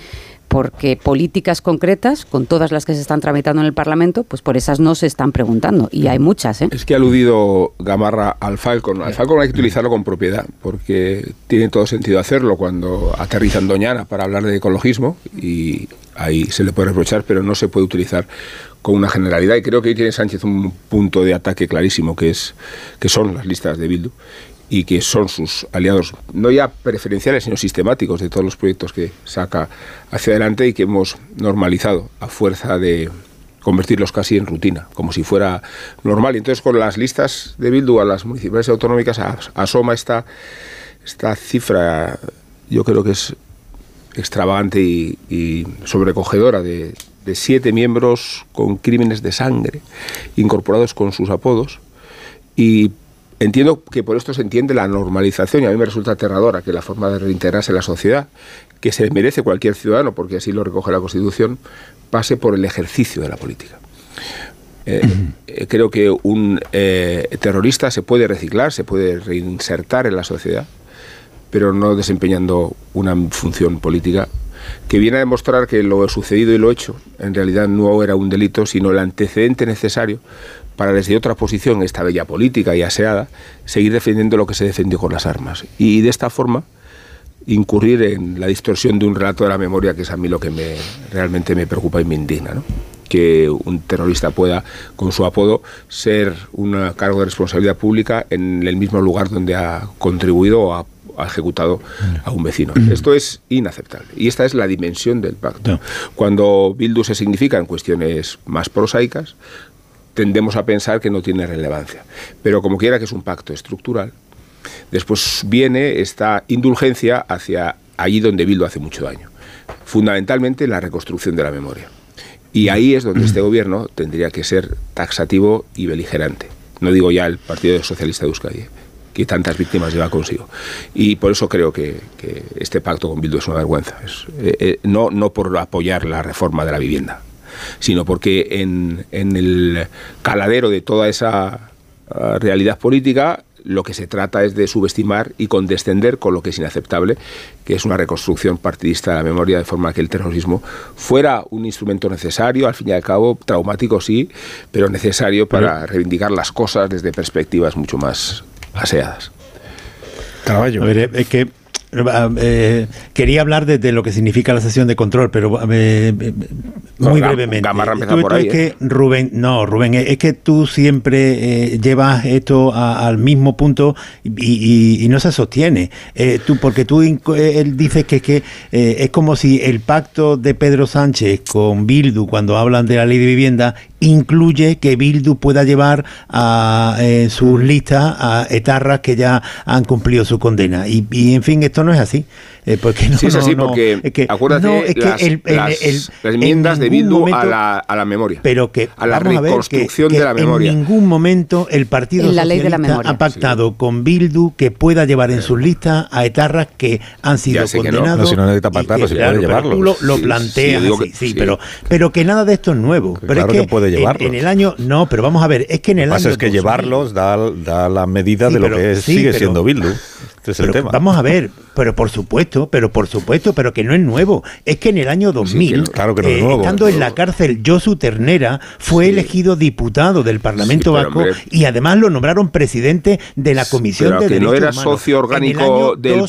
Speaker 15: porque políticas concretas, con todas las que se están tramitando en el Parlamento, pues por esas no se están preguntando. Y hay muchas. ¿eh?
Speaker 14: Es que ha aludido Gamarra al Falcon. Al Falcon hay que utilizarlo con propiedad, porque tiene todo sentido hacerlo cuando aterrizan Doñana para hablar de ecologismo, y ahí se le puede reprochar, pero no se puede utilizar con una generalidad. Y creo que ahí tiene Sánchez un punto de ataque clarísimo, que, es, que son las listas de Bildu y que son sus aliados, no ya preferenciales, sino sistemáticos de todos los proyectos que saca hacia adelante y que hemos normalizado a fuerza de convertirlos casi en rutina, como si fuera normal. Entonces con las listas de Bildu a las municipales autonómicas asoma esta, esta cifra, yo creo que es extravagante y, sobrecogedora de, de siete miembros con crímenes de sangre incorporados con sus apodos y Entiendo que por esto se entiende la normalización y a mí me resulta aterradora que la forma de reintegrarse en la sociedad, que se merece cualquier ciudadano, porque así lo recoge la Constitución, pase por el ejercicio de la política. Eh, eh, creo que un eh, terrorista se puede reciclar, se puede reinsertar en la sociedad, pero no desempeñando una función política que viene a demostrar que lo sucedido y lo hecho en realidad no era un delito, sino el antecedente necesario para desde otra posición, esta bella política y aseada, seguir defendiendo lo que se defendió con las armas. Y de esta forma incurrir en la distorsión de un relato de la memoria, que es a mí lo que me, realmente me preocupa y me indigna. ¿no? que un terrorista pueda, con su apodo, ser un cargo de responsabilidad pública en el mismo lugar donde ha contribuido o ha, ejecutado a un vecino. Mm. Esto es inaceptable. Y esta es la dimensión del pacto. Cuando Bildu se significa en cuestiones más prosaicas, tendemos a pensar que no tiene relevancia. Pero como quiera que es un pacto estructural, después viene esta indulgencia hacia allí donde Bildu hace mucho daño, fundamentalmente la reconstrucción de la memoria. Y ahí es donde este gobierno tendría que ser taxativo y beligerante. No digo ya el Partido Socialista de Euskadi, que tantas víctimas lleva consigo. Y por eso creo que, este pacto con Bildu es una vergüenza. Eh, eh, no por apoyar la reforma de la vivienda, sino porque en, el caladero de toda esa ah, realidad política lo que se trata es de subestimar y condescender con lo que es inaceptable, que es una reconstrucción partidista de la memoria, de forma que el terrorismo fuera un instrumento necesario, al fin y al cabo, traumático sí, pero necesario para reivindicar las cosas desde perspectivas mucho más aseadas.
Speaker 13: Caballo. A ver, es que eh, quería hablar de, lo que significa la sesión de control, pero eh, eh, muy brevemente. es que Rubén, no, Rubén, es que tú siempre llevas esto al mismo punto y, no se sostiene. tú, porque tú él dice que, que es como si el pacto de Pedro Sánchez con Bildu cuando hablan de la ley de vivienda incluye que Bildu pueda llevar a, en sus listas a etarras que ya han cumplido su condena. Y, y en fin, esto no es así. Eh, porque no,
Speaker 14: sí, es así, porque es que, acuérdate las, el, las, enmiendas de Bildu a, la, a, la, memoria,
Speaker 13: pero que,
Speaker 14: a la reconstrucción de la memoria.
Speaker 13: En ningún momento el Partido
Speaker 15: la
Speaker 13: Socialista ha pactado con Bildu que pueda llevar en sus listas a etarras que han sido condenados.
Speaker 1: No. si no necesita pactarlo, si puede llevarlo.
Speaker 13: Tú lo, lo planteas así, sí, pero, pero que nada de esto es nuevo. Pero
Speaker 1: claro
Speaker 13: es que,
Speaker 1: puede llevarlos.
Speaker 13: En, el año, no, pero vamos a ver, es que en el
Speaker 1: año.
Speaker 13: Lo que
Speaker 1: pasa es que llevarlos da, da la medida de lo que sigue siendo Bildu. Este es el tema.
Speaker 13: Vamos a ver, pero por supuesto, pero por supuesto, pero que no es nuevo. Es que en el año 2000,
Speaker 1: claro que no es eh, nuevo,
Speaker 13: estando en la cárcel Josu Ternera, fue elegido diputado del Parlamento Vasco y además lo nombraron presidente de la Comisión
Speaker 14: pero
Speaker 13: de
Speaker 14: que no era socio orgánico del,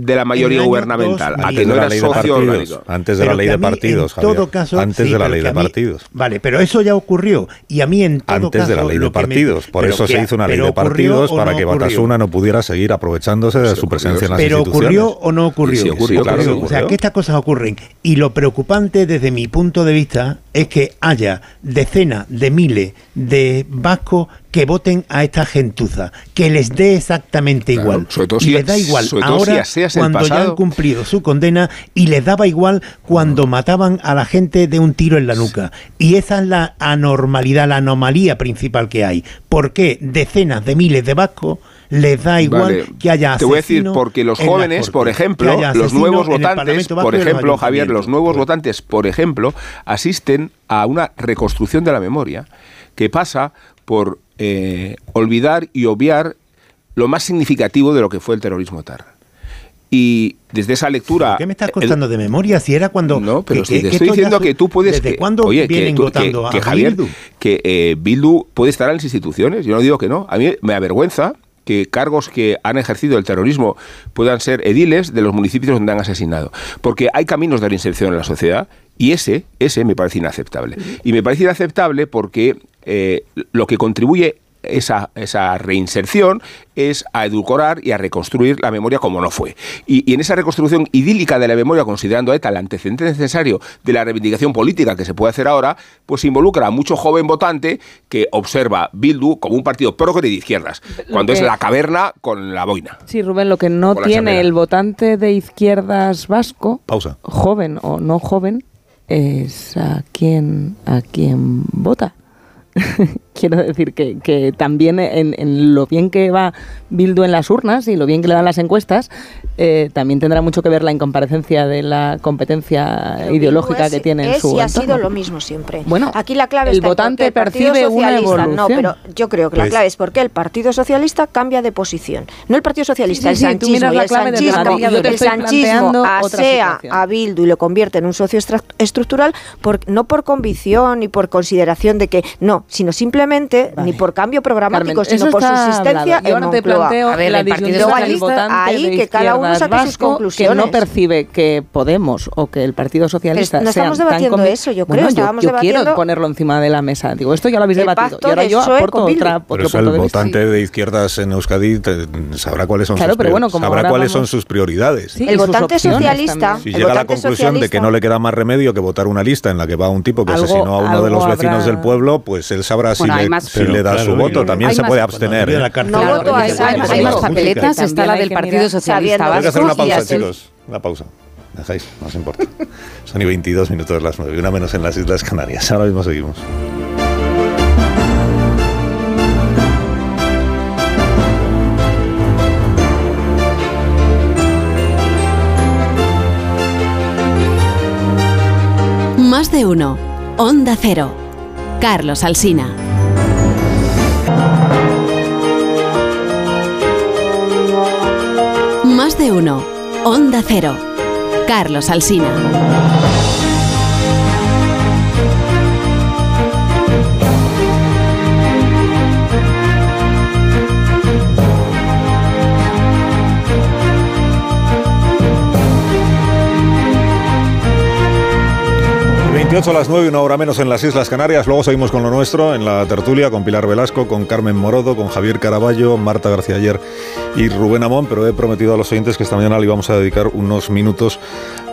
Speaker 14: de la mayoría gubernamental, a que no era socio orgánico.
Speaker 1: Antes de la ley de partidos,
Speaker 13: en todo caso,
Speaker 1: antes de la ley de partidos.
Speaker 13: Vale, pero eso ya ocurrió. Y a mí en todo
Speaker 1: antes
Speaker 13: caso
Speaker 1: de la ley de partidos, por eso se hizo una ley de partidos para que Batasuna no pudiera seguir aprovechando de su presencia en
Speaker 13: Pero ocurrió o no ocurrió.
Speaker 14: Sí, ocurrió, claro,
Speaker 13: O sea, que estas cosas ocurren. Y lo preocupante desde mi punto de vista es que haya decenas de miles de vascos que voten a esta gentuza, que les dé exactamente igual.
Speaker 14: Sobre
Speaker 13: y les da igual ahora cuando ya han cumplido su condena y les daba igual cuando mataban a la gente de un tiro en la nuca. Y esa es la anormalidad, la anomalía principal que hay. ¿Por qué decenas de miles de vascos les da igual que haya
Speaker 14: Te voy a decir, porque los jóvenes, por ejemplo, los nuevos votantes, por ejemplo, Javier, los nuevos votantes, por ejemplo, asisten a una reconstrucción de la memoria que pasa por eh, olvidar y obviar lo más significativo de lo que fue el terrorismo etarra. Y desde esa lectura.
Speaker 13: ¿Qué me estás contando de memoria? Si era cuando.
Speaker 14: No, pero te estoy diciendo que tú puedes.
Speaker 13: ¿Desde cuándo oye, vienen que, votando
Speaker 14: que, Javier,
Speaker 13: Bildu?
Speaker 14: Que eh, Bildu puede estar en las instituciones. Yo no digo que no. A mí me avergüenza que cargos que han ejercido el terrorismo puedan ser ediles de los municipios donde han asesinado. Porque hay caminos de reinserción en la sociedad y ese, ese me parece inaceptable. Y me parece inaceptable porque eh, lo que contribuye esa, esa, reinserción es a edulcorar y a reconstruir la memoria como no fue. Y, en esa reconstrucción idílica de la memoria, considerando a ETA el antecedente necesario de la reivindicación política que se puede hacer ahora, pues involucra a mucho joven votante que observa Bildu como un partido progre de izquierdas, cuando es la caverna con la boina.
Speaker 12: Sí, Rubén, lo que no tiene el votante de izquierdas vasco,
Speaker 1: Pausa.
Speaker 12: joven o no joven, es a quién, a quién vota. quiero decir que, que también en, lo bien que va Bildu en las urnas y lo bien que le dan las encuestas, eh, también tendrá mucho que ver la incomparecencia de la competencia ideológica que tiene en su
Speaker 11: y
Speaker 12: ha
Speaker 11: sido lo mismo siempre.
Speaker 12: Bueno,
Speaker 11: aquí la clave
Speaker 12: el
Speaker 11: está
Speaker 12: votante
Speaker 11: el
Speaker 12: percibe una evolución.
Speaker 11: No, pero yo creo que la pues clave es porque el Partido Socialista cambia de posición. No el Partido Socialista, el sanchismo. el sanchismo, el sanchismo asea a Bildu y lo convierte en un socio estructural por, no por convicción ni por consideración de que no, sino simplemente ni por cambio programático, sino por su existencia
Speaker 12: en ahora te planteo
Speaker 11: a ver,
Speaker 12: la del votante
Speaker 11: ahí que cada uno saque sus conclusiones.
Speaker 12: Que no percibe que Podemos o que el Partido Socialista
Speaker 11: Pero no estamos debatiendo eso, yo creo.
Speaker 12: Bueno, yo, yo quiero ponerlo encima de la mesa. Digo, esto ya lo habéis debatido. Y ahora yo aporto otra.
Speaker 1: Pero eso el votante de izquierdas en Euskadi sabrá cuáles son sus sabrá cuáles son sus prioridades.
Speaker 11: el votante socialista.
Speaker 1: Si llega a la conclusión de que no le queda más remedio que votar una lista en la que va un tipo que asesinó a uno de los vecinos del pueblo, pues él sabrá si si le da su voto, también se puede abstener.
Speaker 15: ¿eh? No voto a Hay más papeletas, está la del Partido Socialista
Speaker 1: Hay que hacer una pausa, chicos. Una pausa. Dejáis, no os importa. Son y 22 minutos de las 9, una menos en las Islas Canarias. Ahora mismo seguimos.
Speaker 17: Más de uno. Onda Cero. Carlos Alsina. De uno. Onda Cero. Carlos Alsina.
Speaker 1: 28 a las 9, una hora menos en las Islas Canarias. Luego seguimos con lo nuestro en la tertulia con Pilar Velasco, con Carmen Morodo, con Javier Caraballo, Marta García Ayer y Rubén Amón. Pero he prometido a los oyentes que esta mañana le íbamos a dedicar unos minutos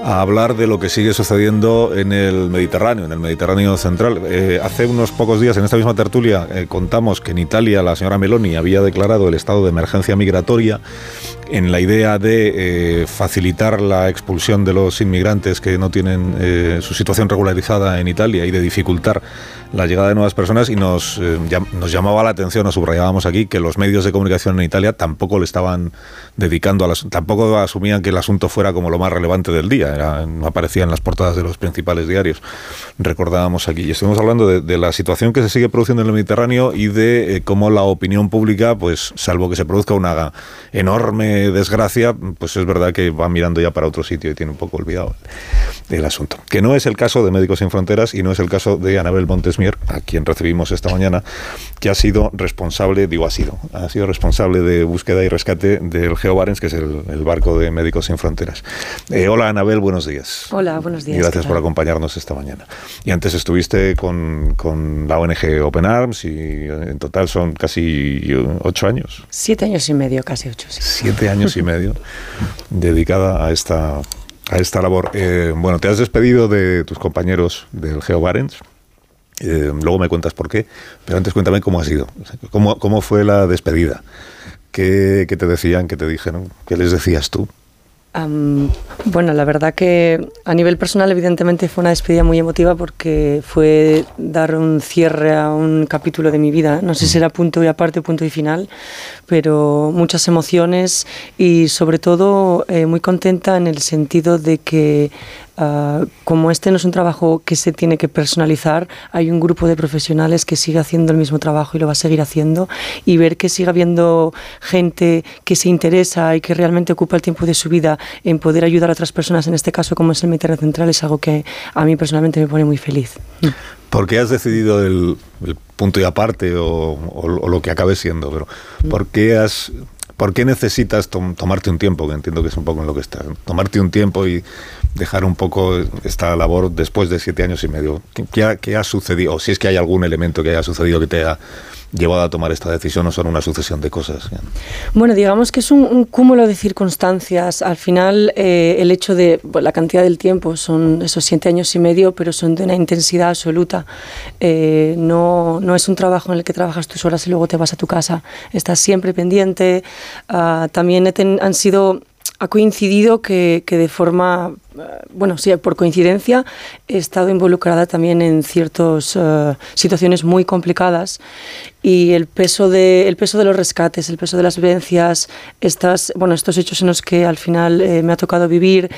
Speaker 1: a hablar de lo que sigue sucediendo en el Mediterráneo, en el Mediterráneo central. Eh, hace unos pocos días en esta misma tertulia eh, contamos que en Italia la señora Meloni había declarado el estado de emergencia migratoria en la idea de eh, facilitar la expulsión de los inmigrantes que no tienen eh, su situación regularizada en Italia y de dificultar la llegada de nuevas personas y nos, eh, nos llamaba la atención, nos subrayábamos aquí, que los medios de comunicación en Italia tampoco le estaban dedicando, a las, tampoco asumían que el asunto fuera como lo más relevante del día, no aparecía en las portadas de los principales diarios, recordábamos aquí. Y estuvimos hablando de, la situación que se sigue produciendo en el Mediterráneo y de cómo la opinión pública, pues salvo que se produzca una enorme desgracia, pues es verdad que va mirando ya para otro sitio y tiene un poco olvidado el asunto. Que no es el caso de Médicos Sin Fronteras y no es el caso de Anabel A quien recibimos esta mañana, que ha sido responsable, digo ha sido, ha sido responsable de búsqueda y rescate del Geo Barents, que es el, barco de Médicos Sin Fronteras. Eh, hola Anabel, buenos días.
Speaker 23: Hola, buenos días.
Speaker 1: Y gracias por acompañarnos esta mañana. Y antes estuviste con, con la ONG Open Arms y en total son casi ocho años.
Speaker 23: Siete años y medio, casi ocho.
Speaker 1: Siete años y medio dedicada a esta, a esta labor. Eh, bueno, te has despedido de tus compañeros del Geo Barents. Eh, luego me cuentas por qué, pero antes cuéntame cómo ha sido, cómo, cómo fue la despedida, qué, qué te decían, qué te dijeron, qué les decías tú
Speaker 23: bueno, la verdad que a nivel personal evidentemente fue una despedida muy emotiva porque fue dar un cierre a un capítulo de mi vida. No sé si era punto y aparte, punto y final, pero muchas emociones y sobre todo eh, muy contenta en el sentido de que Ah, como este no es un trabajo que se tiene que personalizar, hay un grupo de profesionales que sigue haciendo el mismo trabajo y lo va a seguir haciendo y ver que siga habiendo gente que se interesa y que realmente ocupa el tiempo de su vida en poder ayudar a otras personas, en este caso como es el Mediterráneo Central, es algo que a mí personalmente me pone muy feliz.
Speaker 1: ¿Por qué has decidido el, punto y aparte o, lo que acabe siendo? Pero ¿Por qué has ¿Por qué necesitas tomarte un tiempo? Que entiendo que es un poco en lo que estás. Tomarte un tiempo y dejar un poco esta labor después de siete años y medio. ¿Qué, ha, sucedido? O si es que hay algún elemento que haya sucedido que te ha llevado a tomar esta decisión o son una sucesión de cosas?
Speaker 23: Bueno, digamos que es un, cúmulo de circunstancias. Al final, eh, el hecho de la cantidad del tiempo son esos siete años y medio, pero son de una intensidad absoluta. Eh, no, no es un trabajo en el que trabajas tus horas y luego te vas a tu casa. Estás siempre pendiente. Ah, también han sido ha coincidido que, que, de forma, eh, bueno, sí, por coincidencia, he estado involucrada también en ciertas eh, situaciones muy complicadas y el peso, de, el peso de los rescates, el peso de las vivencias, estas, bueno, estos hechos en los que al final eh, me ha tocado vivir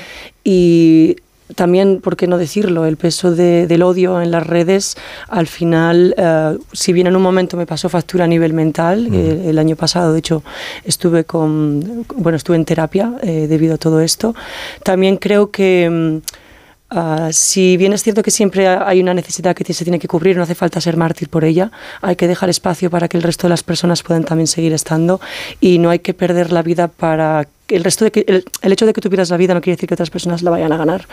Speaker 23: y también, ¿por qué no decirlo? El peso del odio en las redes, al final, eh, si bien en un momento me pasó factura a nivel mental, eh, el año pasado, de hecho, estuve con, bueno, estuve en terapia eh, debido a todo esto. También creo que mm, Ah, si bien es cierto que siempre hay una necesidad que se tiene que cubrir, no hace falta ser mártir por ella, hay que dejar espacio para que el resto de las personas puedan también seguir estando y no hay que perder la vida para el resto de que el, hecho de que tuvieras la vida no quiere decir que otras personas la vayan a ganar.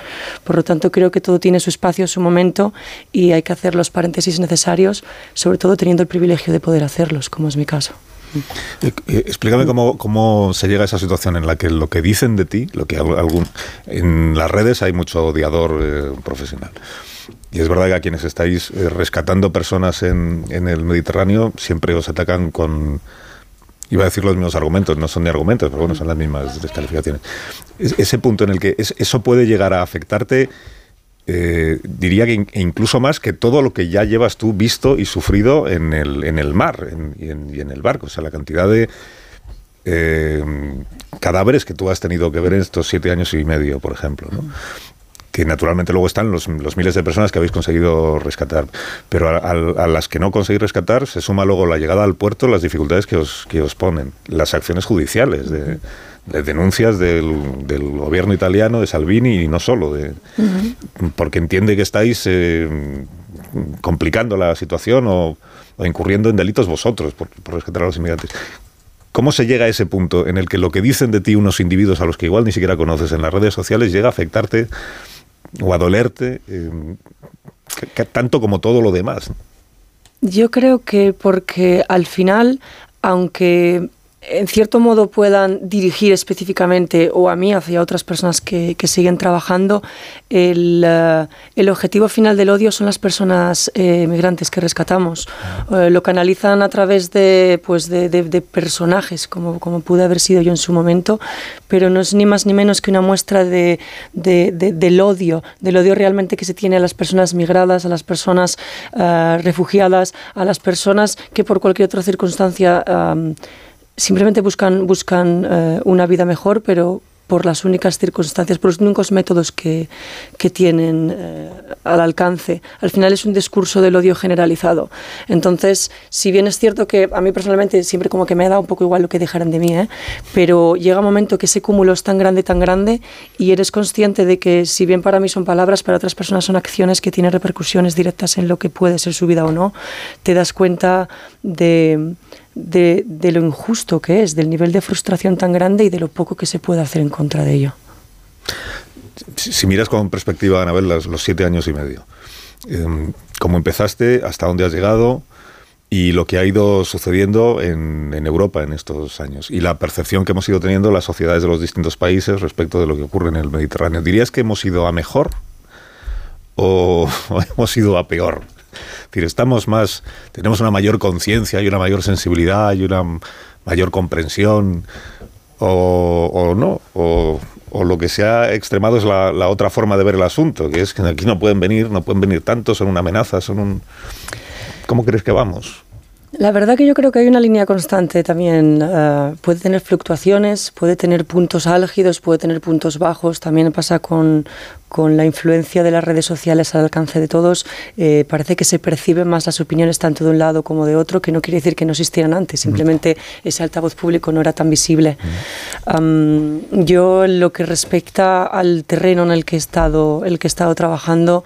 Speaker 23: Por lo tanto, creo que todo tiene su espacio, su momento y hay que hacer los paréntesis necesarios, sobre todo teniendo el privilegio de poder hacerlos, como es mi caso.
Speaker 1: Eh, eh, explícame cómo, cómo, se llega a esa situación en la que lo que dicen de ti, lo que algún en las redes hay mucho odiador eh, profesional. Y es verdad que a quienes estáis rescatando personas en, en, el Mediterráneo siempre os atacan con, iba a decir los mismos argumentos, no son ni argumentos, pero bueno, son las mismas descalificaciones. ese punto en el que eso puede llegar a afectarte eh, diría que incluso más que todo lo que ya llevas tú visto y sufrido en el, en el mar y, en, el barco. O sea, la cantidad de eh, cadáveres que tú has tenido que ver en estos siete años y medio, por ejemplo. Que naturalmente luego están los, miles de personas que habéis conseguido rescatar. Pero a, las que no conseguís rescatar se suma luego la llegada al puerto, las dificultades que os, que os ponen, las acciones judiciales de, de denuncias del, del, gobierno italiano, de Salvini y no solo, de, porque entiende que estáis eh, complicando la situación o, incurriendo en delitos vosotros por, rescatar a los inmigrantes. ¿Cómo se llega a ese punto en el que lo que dicen de ti unos individuos a los que igual ni siquiera conoces en las redes sociales llega a afectarte o a dolerte eh, tanto como todo lo demás?
Speaker 23: Yo creo que porque al final, aunque en cierto modo puedan dirigir específicamente o a mí hacia otras personas que, siguen trabajando, el, eh, el, objetivo final del odio son las personas eh, migrantes que rescatamos. Eh, lo canalizan a través de, pues de, de, personajes, como, como pude haber sido yo en su momento, pero no es ni más ni menos que una muestra de, del odio, del odio realmente que se tiene a las personas migradas, a las personas refugiadas, a las personas que por cualquier otra circunstancia simplemente buscan, buscan eh, una vida mejor, pero por las únicas circunstancias, por los únicos métodos que, que tienen eh, al alcance. Al final es un discurso del odio generalizado. Entonces, si bien es cierto que a mí personalmente siempre como que me da un poco igual lo que dejaran de mí, ¿eh? pero llega un momento que ese cúmulo es tan grande, tan grande, y eres consciente de que si bien para mí son palabras, para otras personas son acciones que tienen repercusiones directas en lo que puede ser su vida o no, te das cuenta de de, lo injusto que es, del nivel de frustración tan grande y de lo poco que se puede hacer en contra de ello.
Speaker 1: Si, miras con perspectiva, Anabel, los, los siete años y medio, eh, cómo empezaste, hasta dónde has llegado y lo que ha ido sucediendo en, en, Europa en estos años y la percepción que hemos ido teniendo las sociedades de los distintos países respecto de lo que ocurre en el Mediterráneo. ¿Dirías que hemos ido a mejor o hemos ido a peor? Decir, estamos más, tenemos una mayor conciencia y una mayor sensibilidad y una mayor comprensión, o, no, o, lo que se ha extremado es la, la, otra forma de ver el asunto, que es que aquí no pueden venir, no pueden venir tantos, son una amenaza, son un... ¿Cómo crees que vamos?
Speaker 23: La verdad que yo creo que hay una línea constante también. Eh, puede tener fluctuaciones, puede tener puntos álgidos, puede tener puntos bajos. También pasa con, con la influencia de las redes sociales al alcance de todos. Eh, parece que se perciben más las opiniones tanto de un lado como de otro, que no quiere decir que no existieran antes. Simplemente ese altavoz público no era tan visible. yo, lo que respecta al terreno en el que he estado, el que he estado trabajando,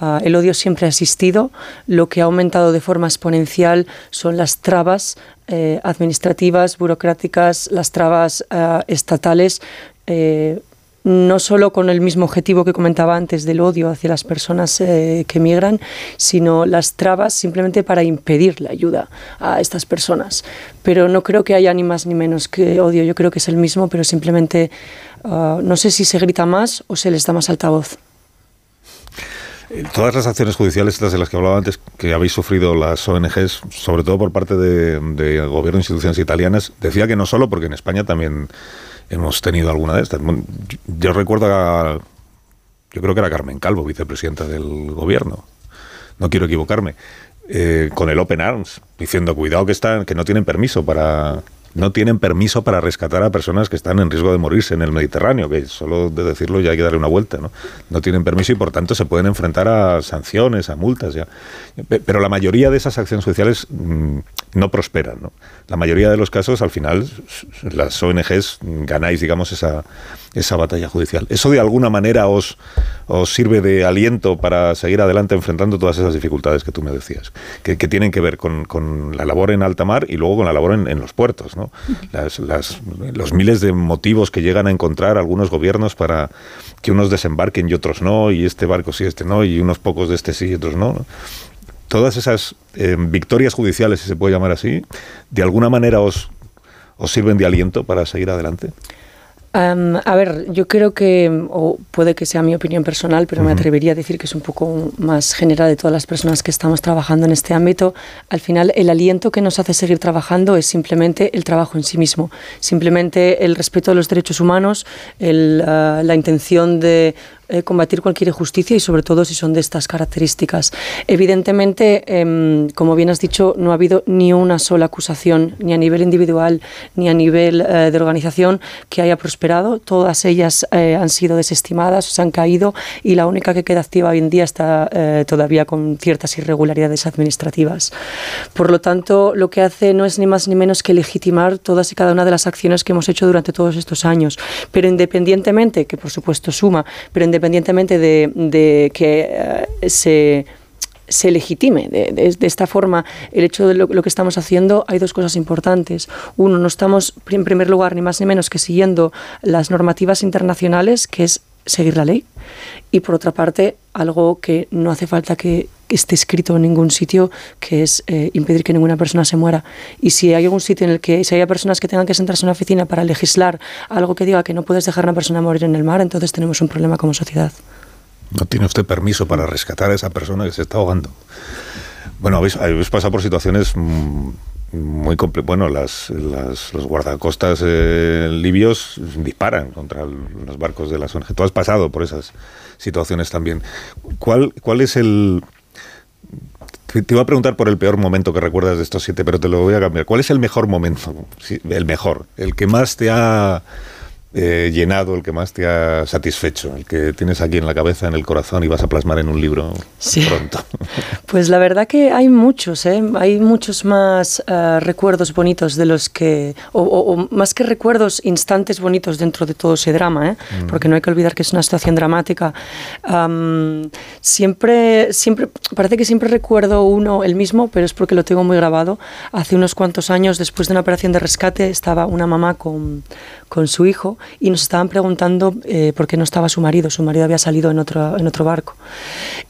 Speaker 23: Ah, el odio siempre ha existido. Lo que ha aumentado de forma exponencial son las trabas eh, administrativas, burocráticas, las trabas ah, estatales. Eh, no solo con el mismo objetivo que comentaba antes del odio hacia las personas eh, que migran, sino las trabas simplemente para impedir la ayuda a estas personas. Pero no creo que haya ni más ni menos que odio, yo creo que es el mismo, pero simplemente ah, no sé si se grita más o se les da más altavoz.
Speaker 1: Todas las acciones judiciales, estas de las que hablaba antes, que habéis sufrido las ONGs, sobre todo por parte de, gobierno e instituciones italianas, decía que no solo, porque en España también hemos tenido alguna de estas. Yo recuerdo a, yo creo que era Carmen Calvo, vicepresidenta del gobierno, no quiero equivocarme, eh, con el Open Arms, diciendo cuidado que están, que no tienen permiso para no tienen permiso para rescatar a personas que están en riesgo de morirse en el Mediterráneo, que solo de decirlo ya hay que darle una vuelta, ¿no? No tienen permiso y por tanto se pueden enfrentar a sanciones, a multas ya. Pero la mayoría de esas acciones judiciales mm, no prosperan, ¿no? La mayoría de los casos al final las ONGs ganáis, digamos, esa, esa batalla judicial. ¿Eso de alguna manera os, os sirve de aliento para seguir adelante enfrentando todas esas dificultades que tú me decías? Que, tienen que ver con, con, la labor en alta mar y luego con la labor en, en los puertos, ¿no? Las, los miles de motivos que llegan a encontrar algunos gobiernos para que unos desembarquen y otros no, y este barco sí, este no, y unos pocos de este sí y otros no. Todas esas eh, victorias judiciales, si se puede llamar así, de alguna manera os, os sirven de aliento para seguir adelante
Speaker 23: a ver, yo creo que, o puede que sea mi opinión personal, pero me atrevería a decir que es un poco más general de todas las personas que estamos trabajando en este ámbito. Al final, el aliento que nos hace seguir trabajando es simplemente el trabajo en sí mismo, simplemente el respeto a los derechos humanos, el, ah, la intención de eh, combatir cualquier injusticia y sobre todo si son de estas características. Evidentemente, em, como bien has dicho, no ha habido ni una sola acusación, ni a nivel individual ni a nivel eh, de organización, que haya prosperado. Todas ellas eh, han sido desestimadas, se han caído y la única que queda activa hoy en día está todavía con ciertas irregularidades administrativas. Por lo tanto, lo que hace no es ni más ni menos que legitimar todas y cada una de las acciones que hemos hecho durante todos estos años. Pero independientemente, que por supuesto suma, pero independientemente de, que eh, se legitime de, esta forma el hecho de lo, que estamos haciendo, hay dos cosas importantes. Uno, no estamos en primer lugar ni más ni menos que siguiendo las normativas internacionales, que es seguir la ley. Y por otra parte, algo que no hace falta que esté escrito en ningún sitio, que es eh, impedir que ninguna persona se muera. Y si hay algún sitio en el que, si hay personas que tengan que sentarse en una oficina para legislar algo que diga que no puedes dejar a una persona morir en el mar, entonces tenemos un problema como sociedad.
Speaker 1: No tiene usted permiso para rescatar a esa persona que se está ahogando. Bueno, habéis, pasado por situaciones mm, muy complejas. Bueno, las, los guardacostas eh, libios disparan contra los barcos de las ONG. Tú has pasado por esas situaciones también. ¿Cuál, cuál es el, te iba a preguntar por el peor momento que recuerdas de estos siete, pero te lo voy a cambiar. ¿Cuál es el mejor momento? el mejor, el que más te ha eh, llenado, el que más te ha satisfecho, el que tienes aquí en la cabeza, en el corazón y vas a plasmar en un libro pronto?
Speaker 23: Pues la verdad que hay muchos, ¿eh? hay muchos más eh, recuerdos bonitos de los que, o, más que recuerdos, instantes bonitos dentro de todo ese drama, ¿eh? mm. porque no hay que olvidar que es una situación dramática. siempre, siempre, parece que siempre recuerdo uno, el mismo, pero es porque lo tengo muy grabado. Hace unos cuantos años, después de una operación de rescate, estaba una mamá con, con su hijo y nos estaban preguntando eh, por qué no estaba su marido. Su marido había salido en otro, en otro barco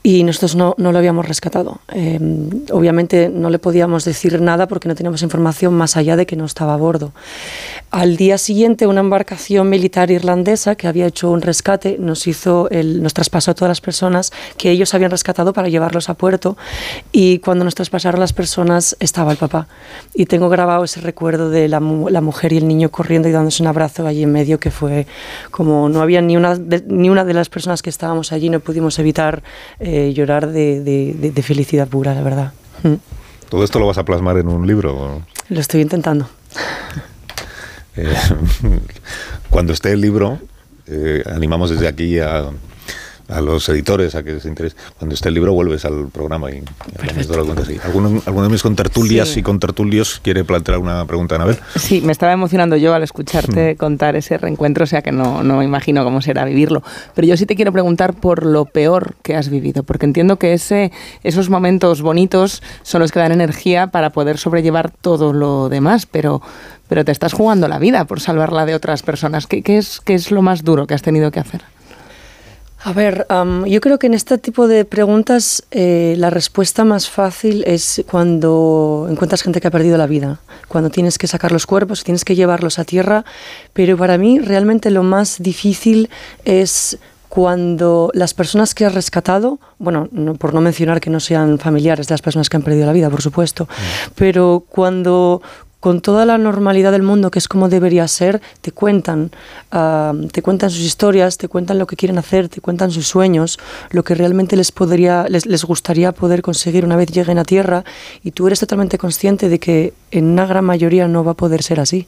Speaker 23: y nosotros no, no lo habíamos rescatado. Em, obviamente no le podíamos decir nada porque no teníamos información más allá de que no estaba a bordo. Al día siguiente, una embarcación militar irlandesa que había hecho un rescate nos hizo el, nos traspasó a todas las personas que ellos habían rescatado para llevarlos a puerto y cuando nos traspasaron las personas estaba el papá. Y tengo grabado ese recuerdo de la, la mujer y el niño corriendo y dándose un abrazo allí en medio que fue como no había ni una de, ni una de las personas que estábamos allí, no pudimos evitar eh, llorar de, de, felicidad pura, la verdad. Mm.
Speaker 1: ¿Todo esto lo vas a plasmar en un libro?
Speaker 23: Lo estoy intentando.
Speaker 1: Eh, cuando esté el libro, eh, animamos desde aquí a a los editores a que se interesen. Cuando esté el libro vuelves al programa y hablamos de lo que ¿Alguno, ¿Alguno, de mis contertulias y contertulios quiere plantear una pregunta, Anabel?
Speaker 12: Sí, me estaba emocionando yo al escucharte hmm. contar ese reencuentro, o sea que no, no imagino cómo será vivirlo. Pero yo sí te quiero preguntar por lo peor que has vivido, porque entiendo que ese, esos momentos bonitos son los que dan energía para poder sobrellevar todo lo demás, pero, pero te estás jugando la vida por salvarla de otras personas. ¿Qué, qué es, qué es lo más duro que has tenido que hacer?
Speaker 23: A ver, yo creo que en este tipo de preguntas eh, la respuesta más fácil es cuando encuentras gente que ha perdido la vida, cuando tienes que sacar los cuerpos, tienes que llevarlos a tierra, pero para mí realmente lo más difícil es cuando las personas que has rescatado, bueno, por no mencionar que no sean familiares de las personas que han perdido la vida, por supuesto, mm. pero cuando con toda la normalidad del mundo, que es como debería ser, te cuentan, ah, te cuentan sus historias, te cuentan lo que quieren hacer, te cuentan sus sueños, lo que realmente les, podría, les, les gustaría poder conseguir una vez lleguen a tierra, y tú eres totalmente consciente de que en una gran mayoría no va a poder ser así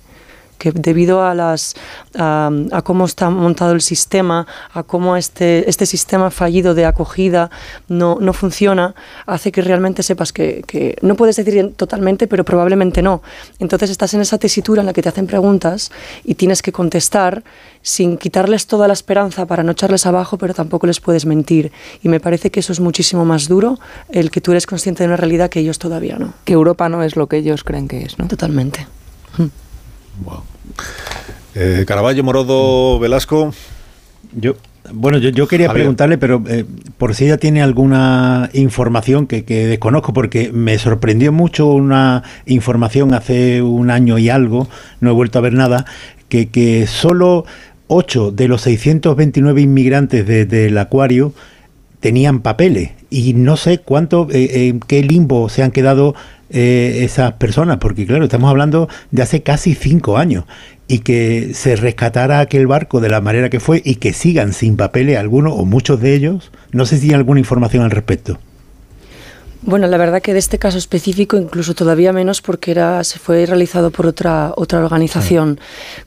Speaker 23: que debido a, las, a, cómo está montado el sistema, a cómo este, este sistema fallido de acogida no, no funciona, hace que realmente sepas que, que, no puedes decir totalmente, pero probablemente no. Entonces estás en esa tesitura en la que te hacen preguntas y tienes que contestar sin quitarles toda la esperanza para no echarles abajo, pero tampoco les puedes mentir. Y me parece que eso es muchísimo más duro, el que tú eres consciente de una realidad que ellos todavía no.
Speaker 12: Que Europa no es lo que ellos creen que es, ¿no?
Speaker 23: Totalmente.
Speaker 1: Wow. Eh, Caraballo, Morodo, Velasco.
Speaker 13: Yo, bueno, yo, quería preguntarle, pero eh, por si ella tiene alguna información que, desconozco, porque me sorprendió mucho una información hace un año y algo, no he vuelto a ver nada, que, que solo 8 de los 629 inmigrantes del acuario tenían papeles y no sé cuánto, eh, en qué limbo se han quedado eh, esas personas, porque claro, estamos hablando de hace casi cinco años y que se rescatara aquel barco de la manera que fue y que sigan sin papeles algunos o muchos de ellos. No sé si hay alguna información al respecto.
Speaker 23: Bueno, la verdad que de este caso específico incluso todavía menos porque era se fue realizado por otra otra organización.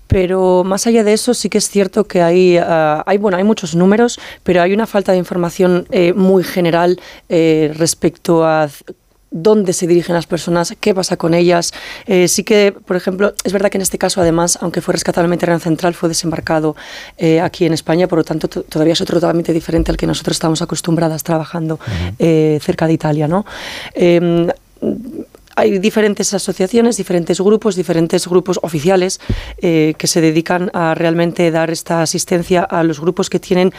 Speaker 23: Pero más allá de eso sí que es cierto que hay ah, hay bueno hay muchos números, pero hay una falta de información eh, muy general eh, respecto a dónde se dirigen las personas, qué pasa con ellas. Eh, sí que, por ejemplo, es verdad que en este caso, además, aunque fue rescatado en el Mediterráneo Central, fue desembarcado eh, aquí en España, por lo tanto, todavía es otro totalmente diferente al que nosotros estamos acostumbradas trabajando eh, cerca de Italia. ¿no? Em, hay diferentes asociaciones, diferentes grupos, diferentes grupos oficiales que se dedican a realmente dar esta asistencia a los grupos que tienen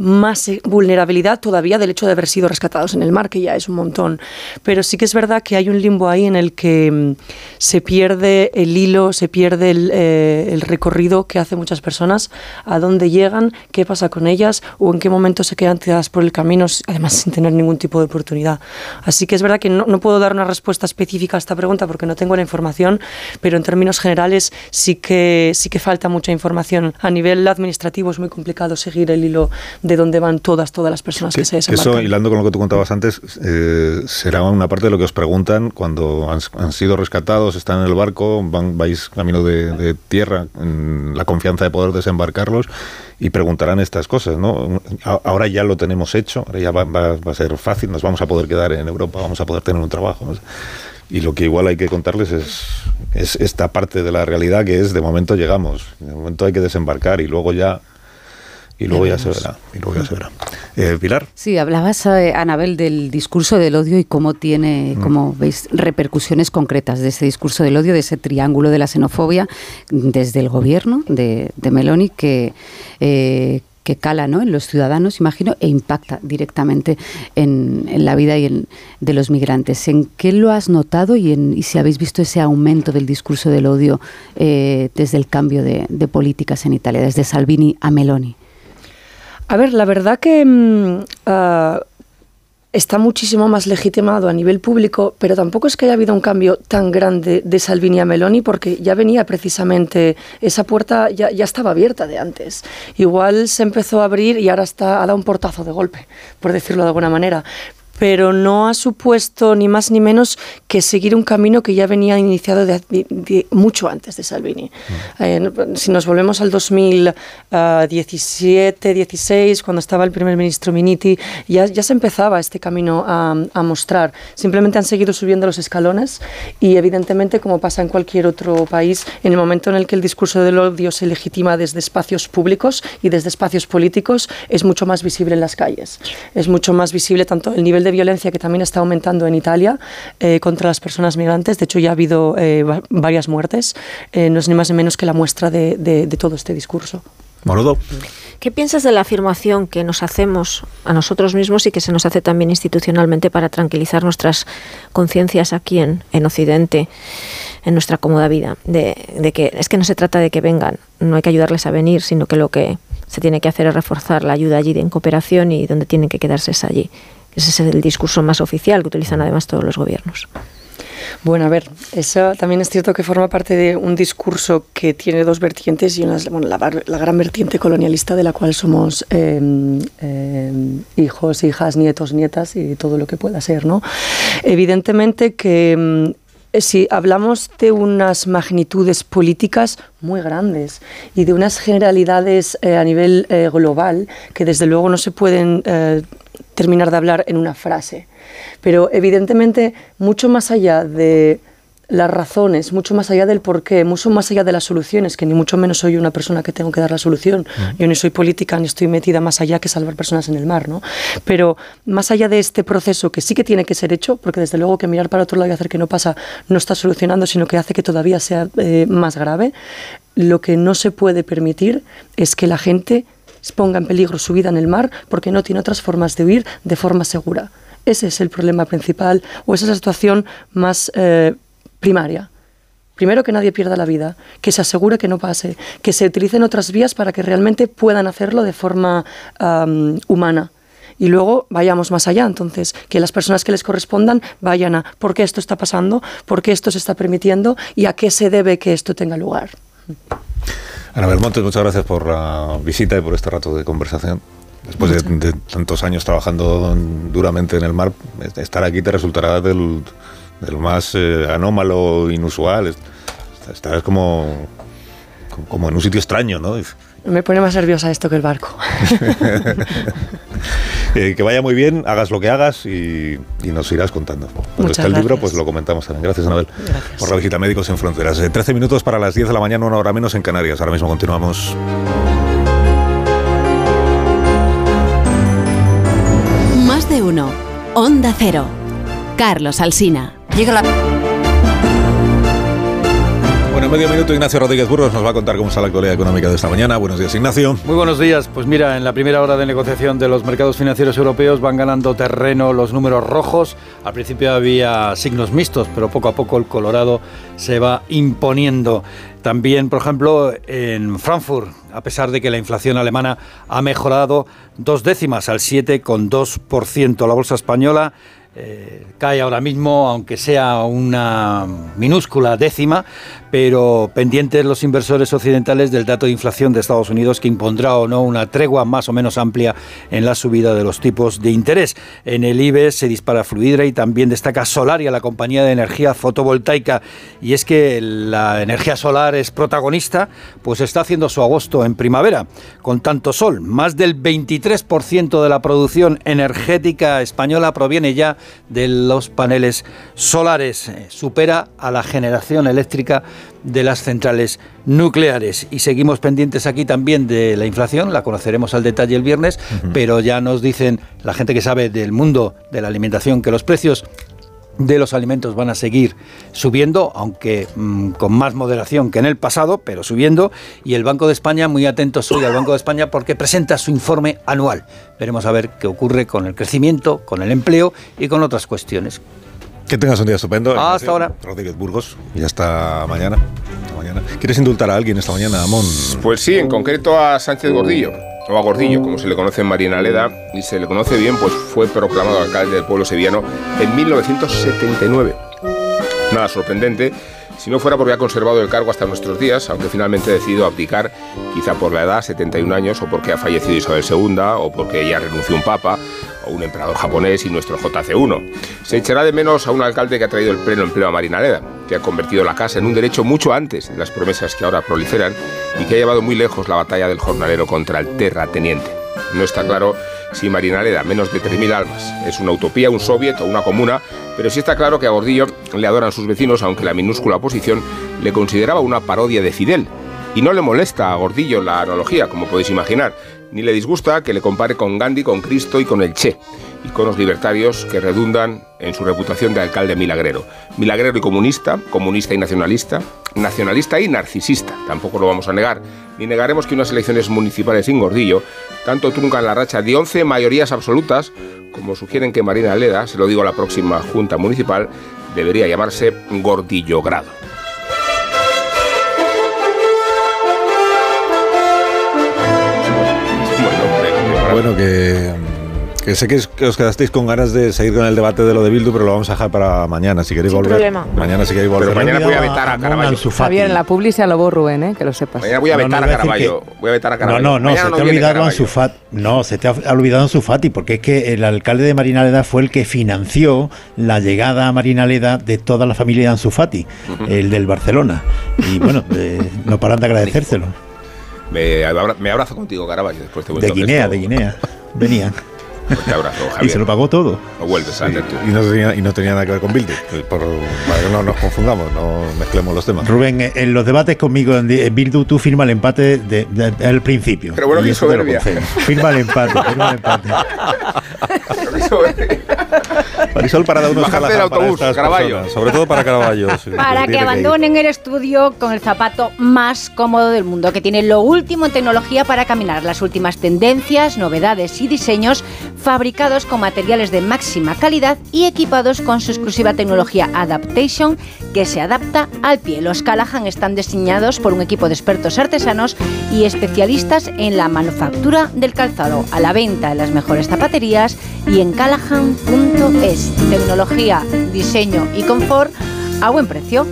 Speaker 23: más vulnerabilidad todavía del hecho de haber sido rescatados en el mar, que ya es un montón. Pero sí que es verdad que hay un limbo ahí en el que mm, se pierde el hilo, se pierde eh, el, recorrido que hacen muchas personas, a dónde llegan, qué pasa con ellas o en qué momento se quedan tiradas por el camino, además sin tener ningún tipo de oportunidad. Así que es verdad que no, no puedo dar una respuesta específica a esta pregunta porque no tengo la información, pero en términos generales sí que, sí que falta mucha información. A nivel administrativo es muy complicado seguir el hilo dónde van todas, todas las personas que, se desembarcan.
Speaker 1: Eso, hilando con lo que tú contabas antes, eh, será una parte de lo que os preguntan cuando han, sido rescatados, están en el barco, van, vais camino de, tierra, en la confianza de poder desembarcarlos y preguntarán estas cosas, ¿no? Ahora ya lo tenemos hecho, ahora ya va, a ser fácil, nos vamos a poder quedar en Europa, vamos a poder tener un trabajo. Y lo que igual hay que contarles es, es esta parte de la realidad que es de momento llegamos, de momento hay que desembarcar y luego ya y luego ya, se verá. Y luego ya se verá. Eh, Pilar.
Speaker 15: Sí, hablabas, eh, Anabel, del discurso del odio y cómo tiene, mm. como veis, repercusiones concretas de ese discurso del odio, de ese triángulo de la xenofobia, desde el gobierno de, Meloni, que, eh, que cala ¿no? en los ciudadanos, imagino, e impacta directamente en, la vida y en, de los migrantes. ¿En qué lo has notado y, en, y si habéis visto ese aumento del discurso del odio desde el cambio de, de políticas en Italia, desde Salvini a Meloni?
Speaker 23: A ver, la verdad que mm, ah, está muchísimo más legitimado a nivel público, pero tampoco es que haya habido un cambio tan grande de Salvini a Meloni, porque ya venía precisamente, esa puerta ya, ya estaba abierta de antes. Igual se empezó a abrir y ahora está, ha dado un portazo de golpe, por decirlo de alguna manera pero no ha supuesto ni más ni menos que seguir un camino que ya venía iniciado de, mucho antes de Salvini. Mm. Eh, si nos volvemos al 2017, 16, cuando estaba el primer ministro Miniti, ya, ya se empezaba este camino a, a, mostrar. Simplemente han seguido subiendo los escalones y evidentemente, como pasa en cualquier otro país, en el momento en el que el discurso del odio se legitima desde espacios públicos y desde espacios políticos, es mucho más visible en las calles. Es mucho más visible tanto el nivel de violencia que también está aumentando en Italia eh, contra las personas migrantes. De hecho, ya ha habido eh, varias muertes. Eh, no es ni más ni menos que la muestra de, todo este discurso.
Speaker 1: Morodo.
Speaker 11: ¿Qué piensas de la afirmación que nos hacemos a nosotros mismos y que se nos hace también institucionalmente para tranquilizar nuestras conciencias aquí en, en, Occidente, en nuestra cómoda vida? De, de, que es que no se trata de que vengan, no hay que ayudarles a venir, sino que lo que se tiene que hacer es reforzar la ayuda allí en cooperación y donde tienen que quedarse es allí. Ese es el discurso más oficial que utilizan además todos los gobiernos.
Speaker 23: Bueno, a ver, eso también es cierto que forma parte de un discurso que tiene dos vertientes y una, bueno, la, gran vertiente colonialista de la cual somos em, em, hijos, hijas, nietos, nietas y todo lo que pueda ser, ¿no? Evidentemente que em, si hablamos de unas magnitudes políticas muy grandes y de unas generalidades eh, a nivel eh, global que desde luego no se pueden eh, terminar de hablar en una frase. Pero evidentemente, mucho más allá de las razones, mucho más allá del porqué, mucho más allá de las soluciones, que ni mucho menos soy una persona que tengo que dar la solución. Yo ni soy política ni estoy metida más allá que salvar personas en el mar, ¿no? Pero más allá de este proceso que sí que tiene que ser hecho, porque desde luego que mirar para otro lado y hacer que no pasa no está solucionando, sino que hace que todavía sea eh, más grave, lo que no se puede permitir es que la gente ponga en peligro su vida en el mar porque no tiene otras formas de huir de forma segura. Ese es el problema principal o esa es la situación más eh, primaria. Primero que nadie pierda la vida, que se asegure que no pase, que se utilicen otras vías para que realmente puedan hacerlo de forma humana y luego vayamos más allá. Entonces, que las personas que les correspondan vayan a por qué esto está pasando, por qué esto se está permitiendo y a qué se debe que esto tenga lugar.
Speaker 1: Ana Belmonte, muchas gracias por la visita y por este rato de conversación. Después de, tantos años trabajando duramente en el mar, estar aquí te resultará del, más eh, anómalo, inusual. Estarás como, como en un sitio extraño, ¿no?
Speaker 23: Me pone más nerviosa esto que el barco.
Speaker 1: Eh, que vaya muy bien, hagas lo que hagas y, nos irás contando. Cuando está el libro, pues lo comentamos también. Gracias, Anabel, por la visita Médicos en Fronteras. 13 eh, minutos para las 10 de la mañana, una hora menos en Canarias. Ahora mismo continuamos.
Speaker 17: Más de uno. Onda Cero. Carlos Alsina. Llega la...
Speaker 1: En medio minuto Ignacio Rodríguez Burgos nos va a contar cómo está la actualidad económica de esta mañana. Buenos días, Ignacio.
Speaker 24: Muy buenos días. Pues mira, en la primera hora de negociación de los mercados financieros europeos van ganando terreno los números rojos. Al principio había signos mixtos, pero poco a poco el colorado se va imponiendo. También, por ejemplo, en Frankfurt, a pesar de que la inflación alemana ha mejorado dos décimas al 7,2%, la bolsa española eh, cae ahora mismo, aunque sea una minúscula décima, pero pendientes los inversores occidentales del dato de inflación de Estados Unidos que impondrá o no una tregua más o menos amplia en la subida de los tipos de interés. En el IBE se dispara Fluidra y también destaca Solaria, la compañía de energía fotovoltaica. Y es que la energía solar es protagonista, pues está haciendo su agosto en primavera, con tanto sol. Más del 23% de la producción energética española proviene ya de los paneles solares. Eh, supera a la generación eléctrica de las centrales nucleares. Y seguimos pendientes aquí también de la inflación, la conoceremos al detalle el viernes, pero ya nos dicen la gente que sabe del mundo de la alimentación que los precios de los alimentos van a seguir subiendo, aunque mm, con más moderación que en el pasado, pero subiendo. Y el Banco de España, muy atentos hoy al Banco de España porque presenta su informe anual. Veremos a ver qué ocurre con el crecimiento, con el empleo y con otras cuestiones.
Speaker 1: Que tengas un día estupendo.
Speaker 24: Hasta ahora.
Speaker 1: Rodríguez Burgos. Y hasta mañana. mañana. ¿Quieres indultar a alguien esta mañana, Amón?
Speaker 14: Pues sí, en concreto a Sánchez Gordillo o a Gordillo, como se le conoce en Marinaleda, y se le conoce bien, pues fue proclamado alcalde del pueblo sevillano en 1979. Nada sorprendente, si no fuera porque ha conservado el cargo hasta nuestros días, aunque finalmente ha decidido abdicar, quizá por la edad, 71 años, o porque ha fallecido Isabel II, o porque ya renunció un papa, o un emperador japonés y nuestro JC1. Se echará de menos a un alcalde que ha traído el pleno empleo a Marinaleda, que ha convertido la casa en un derecho mucho antes de las promesas que ahora proliferan y que ha llevado muy lejos la batalla del jornalero contra el terrateniente. No está claro si Marinaleda, menos de 3.000 almas, es una utopía, un soviet o una comuna, pero sí está claro que a Gordillo le adoran sus vecinos, aunque la minúscula oposición le consideraba una parodia de Fidel. Y no le molesta a Gordillo la analogía, como podéis imaginar, ni le disgusta que le compare con Gandhi, con Cristo y con el Che, y con los libertarios que redundan en su reputación de alcalde milagrero. Milagrero y comunista, comunista y nacionalista, nacionalista y narcisista, tampoco lo vamos a negar, ni negaremos que unas elecciones municipales sin Gordillo tanto truncan la racha de 11 mayorías absolutas, como sugieren que Marina Leda, se lo digo a la próxima Junta Municipal, debería llamarse Gordillogrado.
Speaker 1: Bueno, que que sé que, os quedasteis con ganas de seguir con el debate de lo de Bildu, pero lo vamos a dejar para mañana. Si queréis volver.
Speaker 10: Problema.
Speaker 1: Mañana si queréis volver.
Speaker 14: Pero mañana voy a vetar a Caraballo.
Speaker 12: Javier, en la publi se alabó Rubén, ¿eh? que lo sepas.
Speaker 14: Mañana voy a vetar a Caraballo. Voy a vetar a Caraballo.
Speaker 13: No, no, no, se te ha olvidado Ansu Fati. No, se te ha olvidado Ansu Fati, porque es que el alcalde de Marinaleda fue el que financió la llegada a Marinaleda de toda la familia de Ansu Fati, el del Barcelona. Y bueno, no paran de agradecérselo.
Speaker 14: Me, abrazo contigo, Caraballo, después
Speaker 13: de De Guinea, de Guinea. Venían. Y se lo pagó todo.
Speaker 14: No vuelves a
Speaker 1: y, y, no tenía, y no tenía nada que ver con Bildu. para que no nos confundamos, no mezclemos los temas.
Speaker 13: Rubén, eh, en los debates conmigo en Bildu tú firma el empate del principio.
Speaker 14: Pero bueno, que soberbia.
Speaker 13: Firma el empate, firma el empate.
Speaker 1: Marisol para dar unos del autobús, sobre todo para Caraballo.
Speaker 10: para que abandonen el estudio con el zapato más cómodo del mundo, que tiene lo último en tecnología para caminar, las últimas tendencias, novedades y diseños fabricados con materiales de máxima calidad y equipados con su exclusiva tecnología Adaptation que se adapta al pie. Los Callahan están diseñados por un equipo de expertos artesanos y especialistas en la manufactura del calzado, a la venta en las mejores zapaterías y en callahan.es. Tecnología, diseño y confort a buen precio.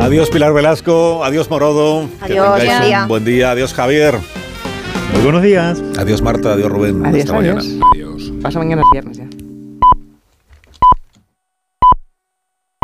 Speaker 1: Adiós Pilar Velasco, adiós Morodo.
Speaker 11: Adiós,
Speaker 1: que
Speaker 11: buen día.
Speaker 1: buen día. Adiós Javier.
Speaker 13: Muy buenos días.
Speaker 1: Adiós Marta, adiós Rubén.
Speaker 12: Adiós,
Speaker 1: Hasta
Speaker 12: adiós.
Speaker 1: mañana.
Speaker 12: Pasa mañana es viernes ya.